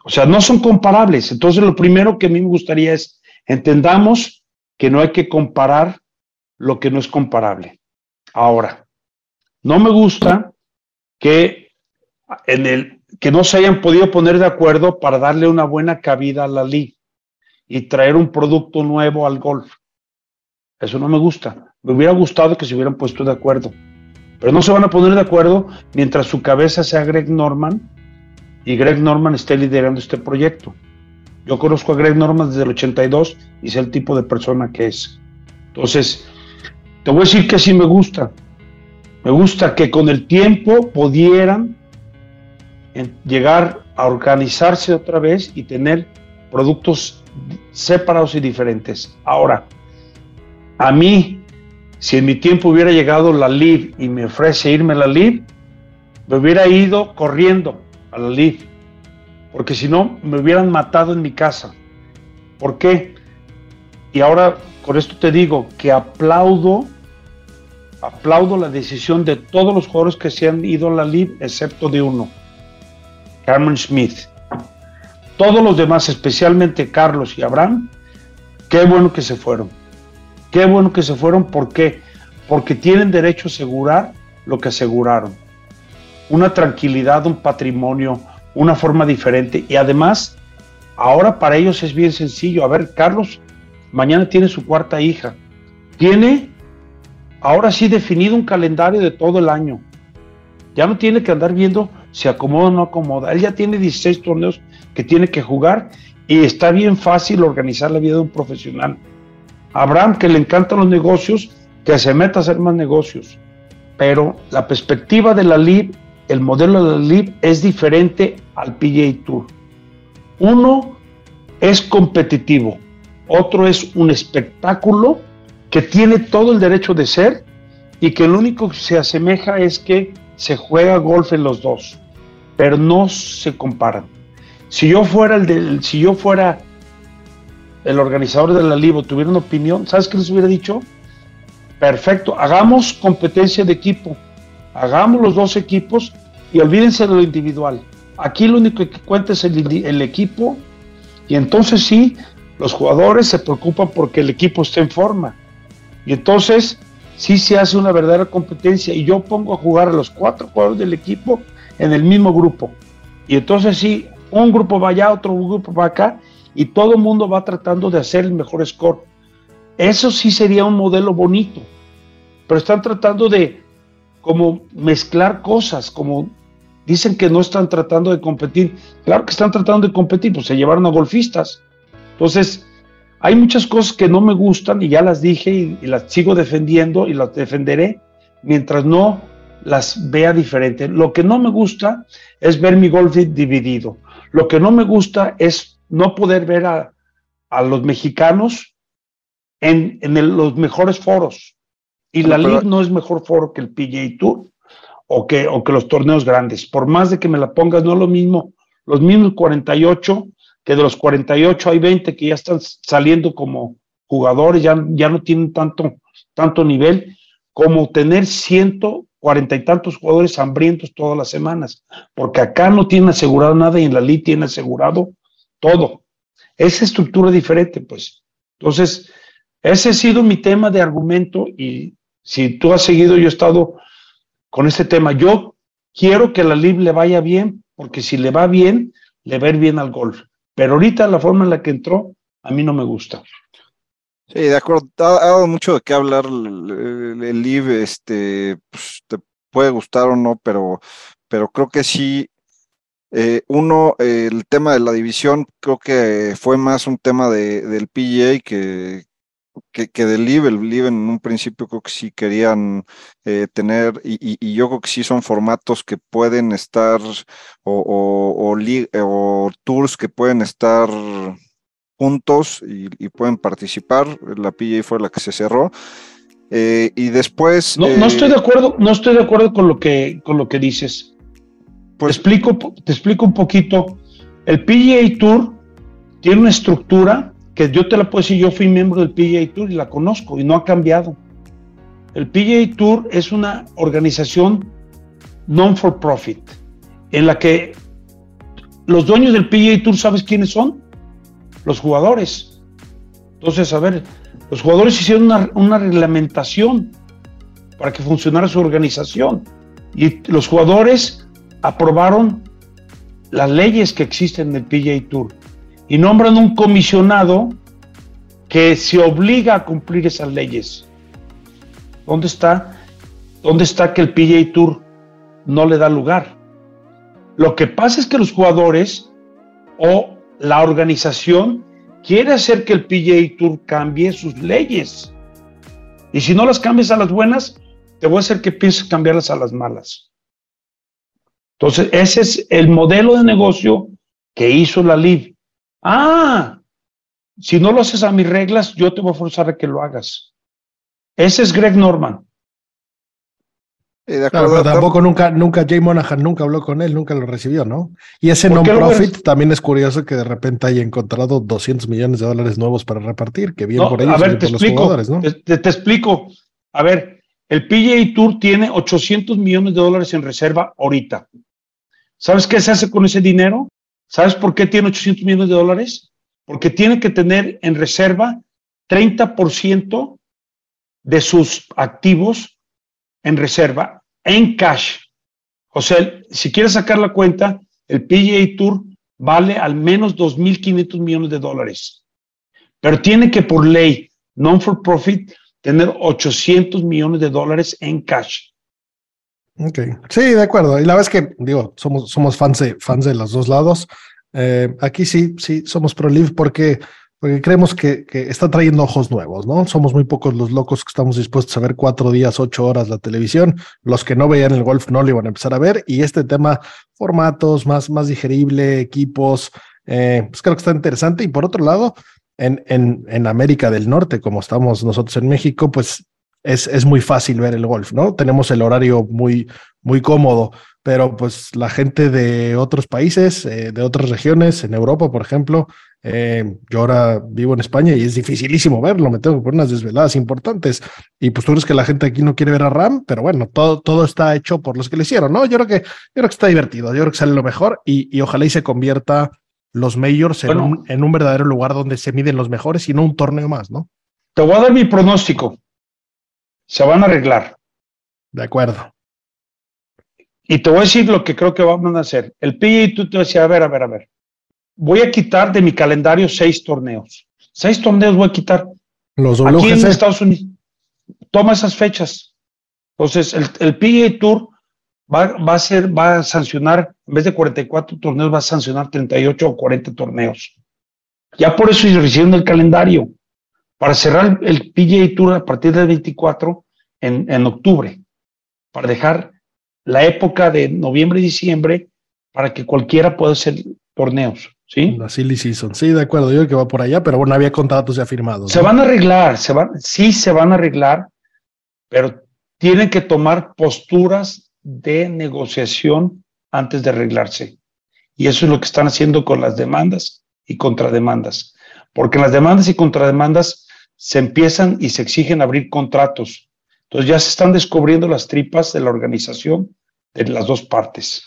O sea, no son comparables. Entonces, lo primero que a mí me gustaría es entendamos que no hay que comparar lo que no es comparable. Ahora, no me gusta que en el que no se hayan podido poner de acuerdo para darle una buena cabida a la liga y traer un producto nuevo al golf. Eso no me gusta. Me hubiera gustado que se hubieran puesto de acuerdo. Pero no se van a poner de acuerdo mientras su cabeza sea Greg Norman y Greg Norman esté liderando este proyecto. Yo conozco a Greg Norman desde el 82 y sé el tipo de persona que es. Entonces, te voy a decir que sí me gusta. Me gusta que con el tiempo pudieran llegar a organizarse otra vez y tener productos separados y diferentes. Ahora, a mí, si en mi tiempo hubiera llegado la LIV y me ofrece irme a la LIV, me hubiera ido corriendo a la LIV, porque si no, me hubieran matado en mi casa. ¿Por qué? Y ahora con esto te digo que aplaudo, aplaudo la decisión de todos los jugadores que se han ido a la LIV, excepto de uno Carmen Smith. Todos los demás, especialmente Carlos y Abraham, qué bueno que se fueron. Qué bueno que se fueron, ¿por qué? Porque tienen derecho a asegurar lo que aseguraron. Una tranquilidad, un patrimonio, una forma diferente. Y además, ahora para ellos es bien sencillo. A ver, Carlos, mañana tiene su cuarta hija. Tiene ahora sí definido un calendario de todo el año. Ya no tiene que andar viendo si acomoda o no acomoda. Él ya tiene 16 torneos que tiene que jugar y está bien fácil organizar la vida de un profesional. Abraham, que le encantan los negocios, que se meta a hacer más negocios. Pero la perspectiva de la LIB, el modelo de la LIB es diferente al PGA Tour. Uno es competitivo, otro es un espectáculo que tiene todo el derecho de ser y que lo único que se asemeja es que se juega golf en los dos, pero no se comparan. Si yo fuera el del, si yo fuera el organizador de la Libo tuviera una opinión, ¿sabes qué les hubiera dicho? Perfecto, hagamos competencia de equipo, hagamos los dos equipos y olvídense de lo individual. Aquí lo único que cuenta es el, el equipo y entonces sí, los jugadores se preocupan porque el equipo esté en forma. Y entonces sí se hace una verdadera competencia y yo pongo a jugar a los cuatro jugadores del equipo en el mismo grupo. Y entonces sí, un grupo va allá, otro grupo va acá y todo el mundo va tratando de hacer el mejor score. Eso sí sería un modelo bonito, pero están tratando de como mezclar cosas, como dicen que no están tratando de competir. Claro que están tratando de competir, pues se llevaron a golfistas. Entonces, hay muchas cosas que no me gustan y ya las dije y, y las sigo defendiendo y las defenderé mientras no las vea diferente. Lo que no me gusta es ver mi golf dividido. Lo que no me gusta es no poder ver a, a los mexicanos en, en los mejores foros. Y la League no es mejor foro que el PGA Tour o que, o que los torneos grandes. Por más de que me la pongas, no es lo mismo. Los mismos 48, que de los 48 hay 20 que ya están saliendo como jugadores, ya, ya no tienen tanto, tanto nivel, como tener 140 y tantos jugadores hambrientos todas las semanas. Porque acá no tienen asegurado nada y en la League tienen asegurado todo. Esa estructura diferente, pues. Entonces, ese ha sido mi tema de argumento y si tú has seguido, yo he estado con este tema. Yo quiero que la LIB le vaya bien, porque si le va bien, le va a ir bien al golf. Pero ahorita la forma en la que entró, a mí no me gusta. Sí, de acuerdo. Ha, dado mucho de qué hablar el, el este, pues, te puede gustar o no, pero, pero creo que sí. Eh, uno, eh, el tema de la división, creo que fue más un tema de, del PGA que, que, que del LIV, el LIV en un principio creo que sí querían eh, tener, y, y, y, yo creo que sí son formatos que pueden estar, o, o, o, o tours que pueden estar juntos y, y, pueden participar. La PGA fue la que se cerró. Eh, y después. No, no, estoy de acuerdo, no estoy de acuerdo con lo que, con lo que dices. Pues, te, explico, un poquito. El PGA Tour tiene una estructura que yo te la puedo decir, yo fui miembro del PGA Tour y la conozco y no ha cambiado. El PGA Tour es una organización non for profit, en la que los dueños del PGA Tour, ¿sabes quiénes son? Los jugadores. Entonces, a ver, los jugadores hicieron una, una reglamentación para que funcionara su organización y los jugadores aprobaron las leyes que existen en el PGA Tour y nombran un comisionado que se obliga a cumplir esas leyes. ¿Dónde está? ¿Dónde está que el PGA Tour no le da lugar? Lo que pasa es que los jugadores o la organización quiere hacer que el PGA Tour cambie sus leyes. Y si no las cambias a las buenas, te voy a hacer que pienses cambiarlas a las malas. Entonces, ese es el modelo de negocio que hizo la LIV. Ah, si no lo haces a mis reglas, yo te voy a forzar a que lo hagas. Ese es Greg Norman. Eh, de acuerdo, claro, pero tampoco nunca, nunca Jay Monahan nunca habló con él, nunca lo recibió, ¿no? Y ese non-profit también es curioso que de repente haya encontrado 200 millones de dólares nuevos para repartir, que bien no, por ellos a ver, te por explico, los jugadores, ¿no? Te, te, explico. A ver, el PGA Tour tiene 800 millones de dólares en reserva ahorita. ¿Sabes qué se hace con ese dinero? ¿Sabes por qué tiene 800 millones de dólares? Porque tiene que tener en reserva 30% de sus activos en reserva, en cash. O sea, si quieres sacar la cuenta, el PGA Tour vale al menos 2.500 millones de dólares. Pero tiene que por ley, non for profit, tener 800 millones de dólares en cash. Ok, sí, de acuerdo. Y la verdad es que, digo, somos, somos fans, de, fans de los dos lados. Eh, aquí sí, sí, somos pro-live porque, porque creemos que, que, está trayendo ojos nuevos, ¿no? Somos muy pocos los locos que estamos dispuestos a ver cuatro días, ocho horas la televisión. Los que no veían el golf no lo iban a empezar a ver. Y este tema, formatos, más, más digerible, equipos, eh, pues creo que está interesante. Y por otro lado, en, en, en América del Norte, como estamos nosotros en México, pues es, es, muy fácil ver el golf, ¿no? Tenemos el horario muy, muy cómodo, pero pues la gente de otros países, eh, de otras regiones, en Europa, por ejemplo, eh, yo ahora vivo en España y es dificilísimo verlo, me tengo que poner unas desveladas importantes. Y pues tú crees que la gente aquí no quiere ver a Ram, pero bueno, todo, todo está hecho por los que le hicieron, ¿no? Yo creo que, yo creo que está divertido, yo creo que sale lo mejor y, y ojalá y se convierta los majors bueno, en, un, en un verdadero lugar donde se miden los mejores y no un torneo más, ¿no? Te voy a dar mi pronóstico. se van a arreglar. De acuerdo. Y te voy a decir lo que creo que van a hacer. El PGA tú te decía, a ver, a ver, a ver. Voy a quitar de mi calendario seis torneos. Seis torneos voy a quitar. Los Aquí en WGC. Estados Unidos. Toma esas fechas. Entonces, el, el PGA Tour va, va a ser, va a sancionar, en vez de 44 torneos, va a sancionar 38 o 40 torneos. Ya por eso hicieron el calendario. Para cerrar el PGA Tour a partir del 24 en, en octubre. Para dejar la época de noviembre y diciembre para que cualquiera pueda hacer torneos. ¿Sí? La silly season. Sí, de acuerdo. Yo creo que va por allá, pero bueno, había contratos ya firmados. Se ¿no? van a arreglar, se van, sí se van a arreglar, pero tienen que tomar posturas de negociación antes de arreglarse. Y eso es lo que están haciendo con las demandas y contrademandas. Porque en las demandas y contrademandas se empiezan y se exigen abrir contratos. Entonces ya se están descubriendo las tripas de la organización de las dos partes.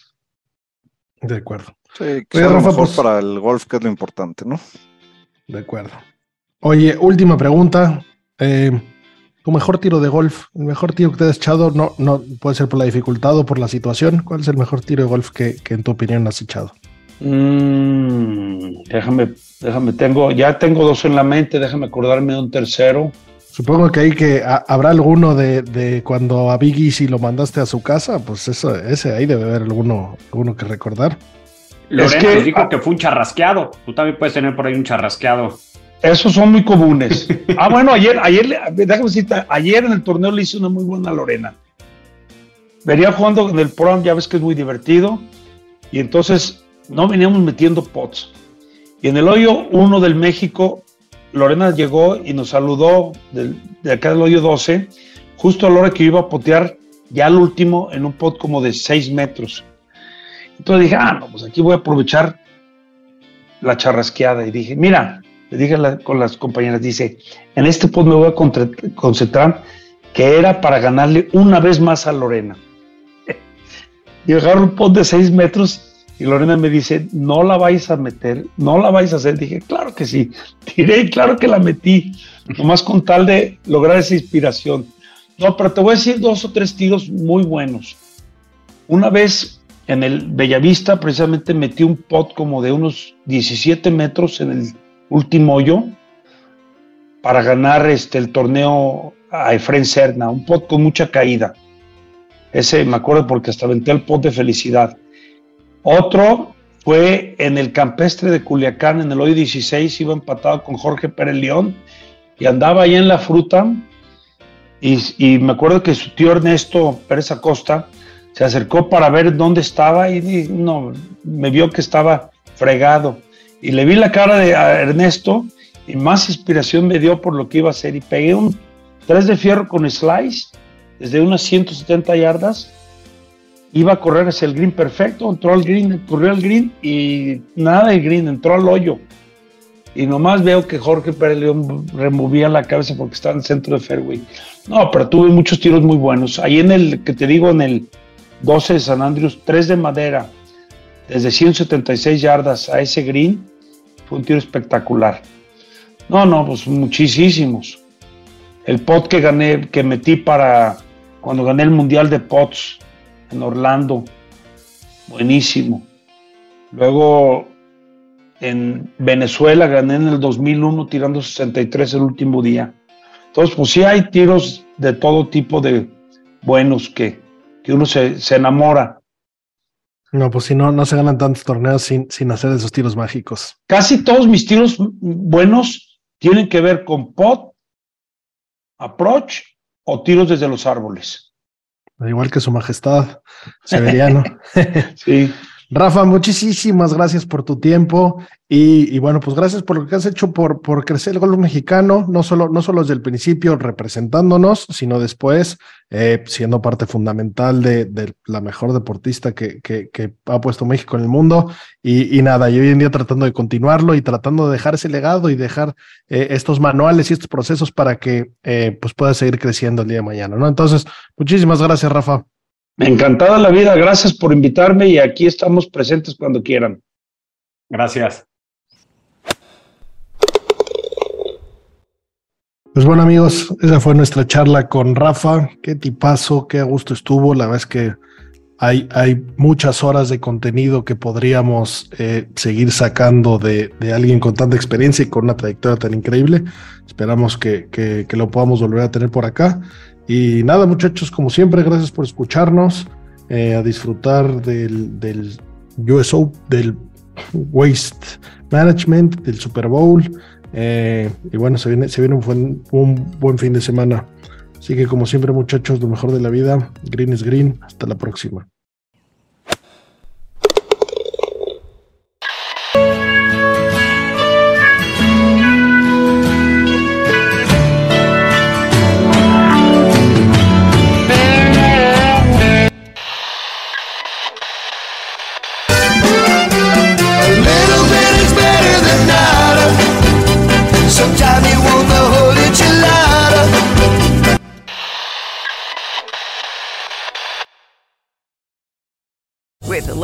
De acuerdo. Sí, Oye, que lo Rafa, mejor pues- para el golf, que es lo importante, ¿no? De acuerdo. Oye, última pregunta. Eh, tu mejor tiro de golf, el mejor tiro que te has echado, no, no puede ser por la dificultad o por la situación. ¿Cuál es el mejor tiro de golf que, que en tu opinión has echado? Mm, déjame, déjame, tengo, ya tengo dos en la mente, déjame acordarme de un tercero. Supongo que ahí que ha- habrá alguno de, de cuando a Biggie si lo mandaste a su casa, pues eso, ese ahí debe haber alguno, alguno que recordar. Lorena que- nos dijo que fue un charrasqueado. Tú también puedes tener por ahí un charrasqueado. Esos son muy comunes. Ah, bueno, ayer, ayer, déjame decirte, ayer en el torneo le hice una muy buena Lorena. Venía jugando en el Pro, ya ves que es muy divertido, y entonces no veníamos metiendo pots. Y en el hoyo 1 del México, Lorena llegó y nos saludó del- de acá del hoyo 12, justo a la hora que iba a potear ya al último en un pot como de 6 metros. Entonces dije, ah, no, pues aquí voy a aprovechar la charrasqueada. Y dije, mira, le dije con las compañeras, dice, en este pot me voy a concentrar, que era para ganarle una vez más a Lorena. Y agarro un pot de 6 metros y Lorena me dice, no la vais a meter, no la vais a hacer. Dije, claro que sí, tiré claro que la metí, nomás con tal de lograr esa inspiración. No, pero te voy a decir dos o tres tiros muy buenos. Una vez en el Bellavista, precisamente metí un pot como de unos 17 metros en el último hoyo para ganar este, el torneo a Efren Serna, un pot con mucha caída. Ese me acuerdo porque hasta aventé el pot de felicidad. Otro fue en el campestre de Culiacán, en el hoyo 16, iba empatado con Jorge Pérez León y andaba ahí en la fruta. Y, y me acuerdo que su tío Ernesto Pérez Acosta se acercó para ver dónde estaba y no, me vio que estaba fregado. Y le vi la cara de a Ernesto y más inspiración me dio por lo que iba a hacer. Y pegué un 3 de fierro con slice desde unas 170 yardas. Iba a correr hacia el green perfecto, entró al green, corrió al green y nada de green, entró al hoyo. Y nomás veo que Jorge Pérez León removía la cabeza porque estaba en el centro de fairway. No, pero tuve muchos tiros muy buenos. Ahí en el que te digo, en el 12 de San Andrews, 3 de madera, desde 176 yardas a ese green, fue un tiro espectacular. No, no, pues muchísimos. El pot que gané, que metí para cuando gané el Mundial de Pots en Orlando, buenísimo. Luego en Venezuela gané en el 2001 tirando 63 el último día. Entonces, pues sí hay tiros de todo tipo de buenos que, que uno se, se enamora. No, pues si no, no se ganan tantos torneos sin, sin hacer esos tiros mágicos. Casi todos mis tiros buenos tienen que ver con pot, approach o tiros desde los árboles. Igual que su majestad, Severiano. Sí. Rafa, muchísimas gracias por tu tiempo y, y, bueno, pues gracias por lo que has hecho por, por crecer el golf mexicano, no solo, no solo desde el principio representándonos, sino después eh, siendo parte fundamental de, la mejor deportista que, ha puesto México en el mundo y, y, nada, y hoy en día tratando de continuarlo y tratando de dejar ese legado y dejar eh, estos manuales y estos procesos para que eh, pues pueda seguir creciendo el día de mañana, ¿no? Entonces, muchísimas gracias, Rafa. Encantada la vida, gracias por invitarme y aquí estamos presentes cuando quieran. Gracias. Pues bueno amigos, esa fue nuestra charla con Rafa. Qué tipazo, qué a gusto estuvo. La verdad es que hay, hay muchas horas de contenido que podríamos eh, seguir sacando de, de, alguien con tanta experiencia y con una trayectoria tan increíble. Esperamos que, que, que, lo podamos volver a tener por acá. Y nada muchachos, como siempre, gracias por escucharnos, eh, a disfrutar del, del USO, del Waste Management, del Super Bowl. Eh, y bueno, se viene, se viene un, buen, un buen fin de semana. Así que como siempre muchachos, lo mejor de la vida. Green is green. Hasta la próxima.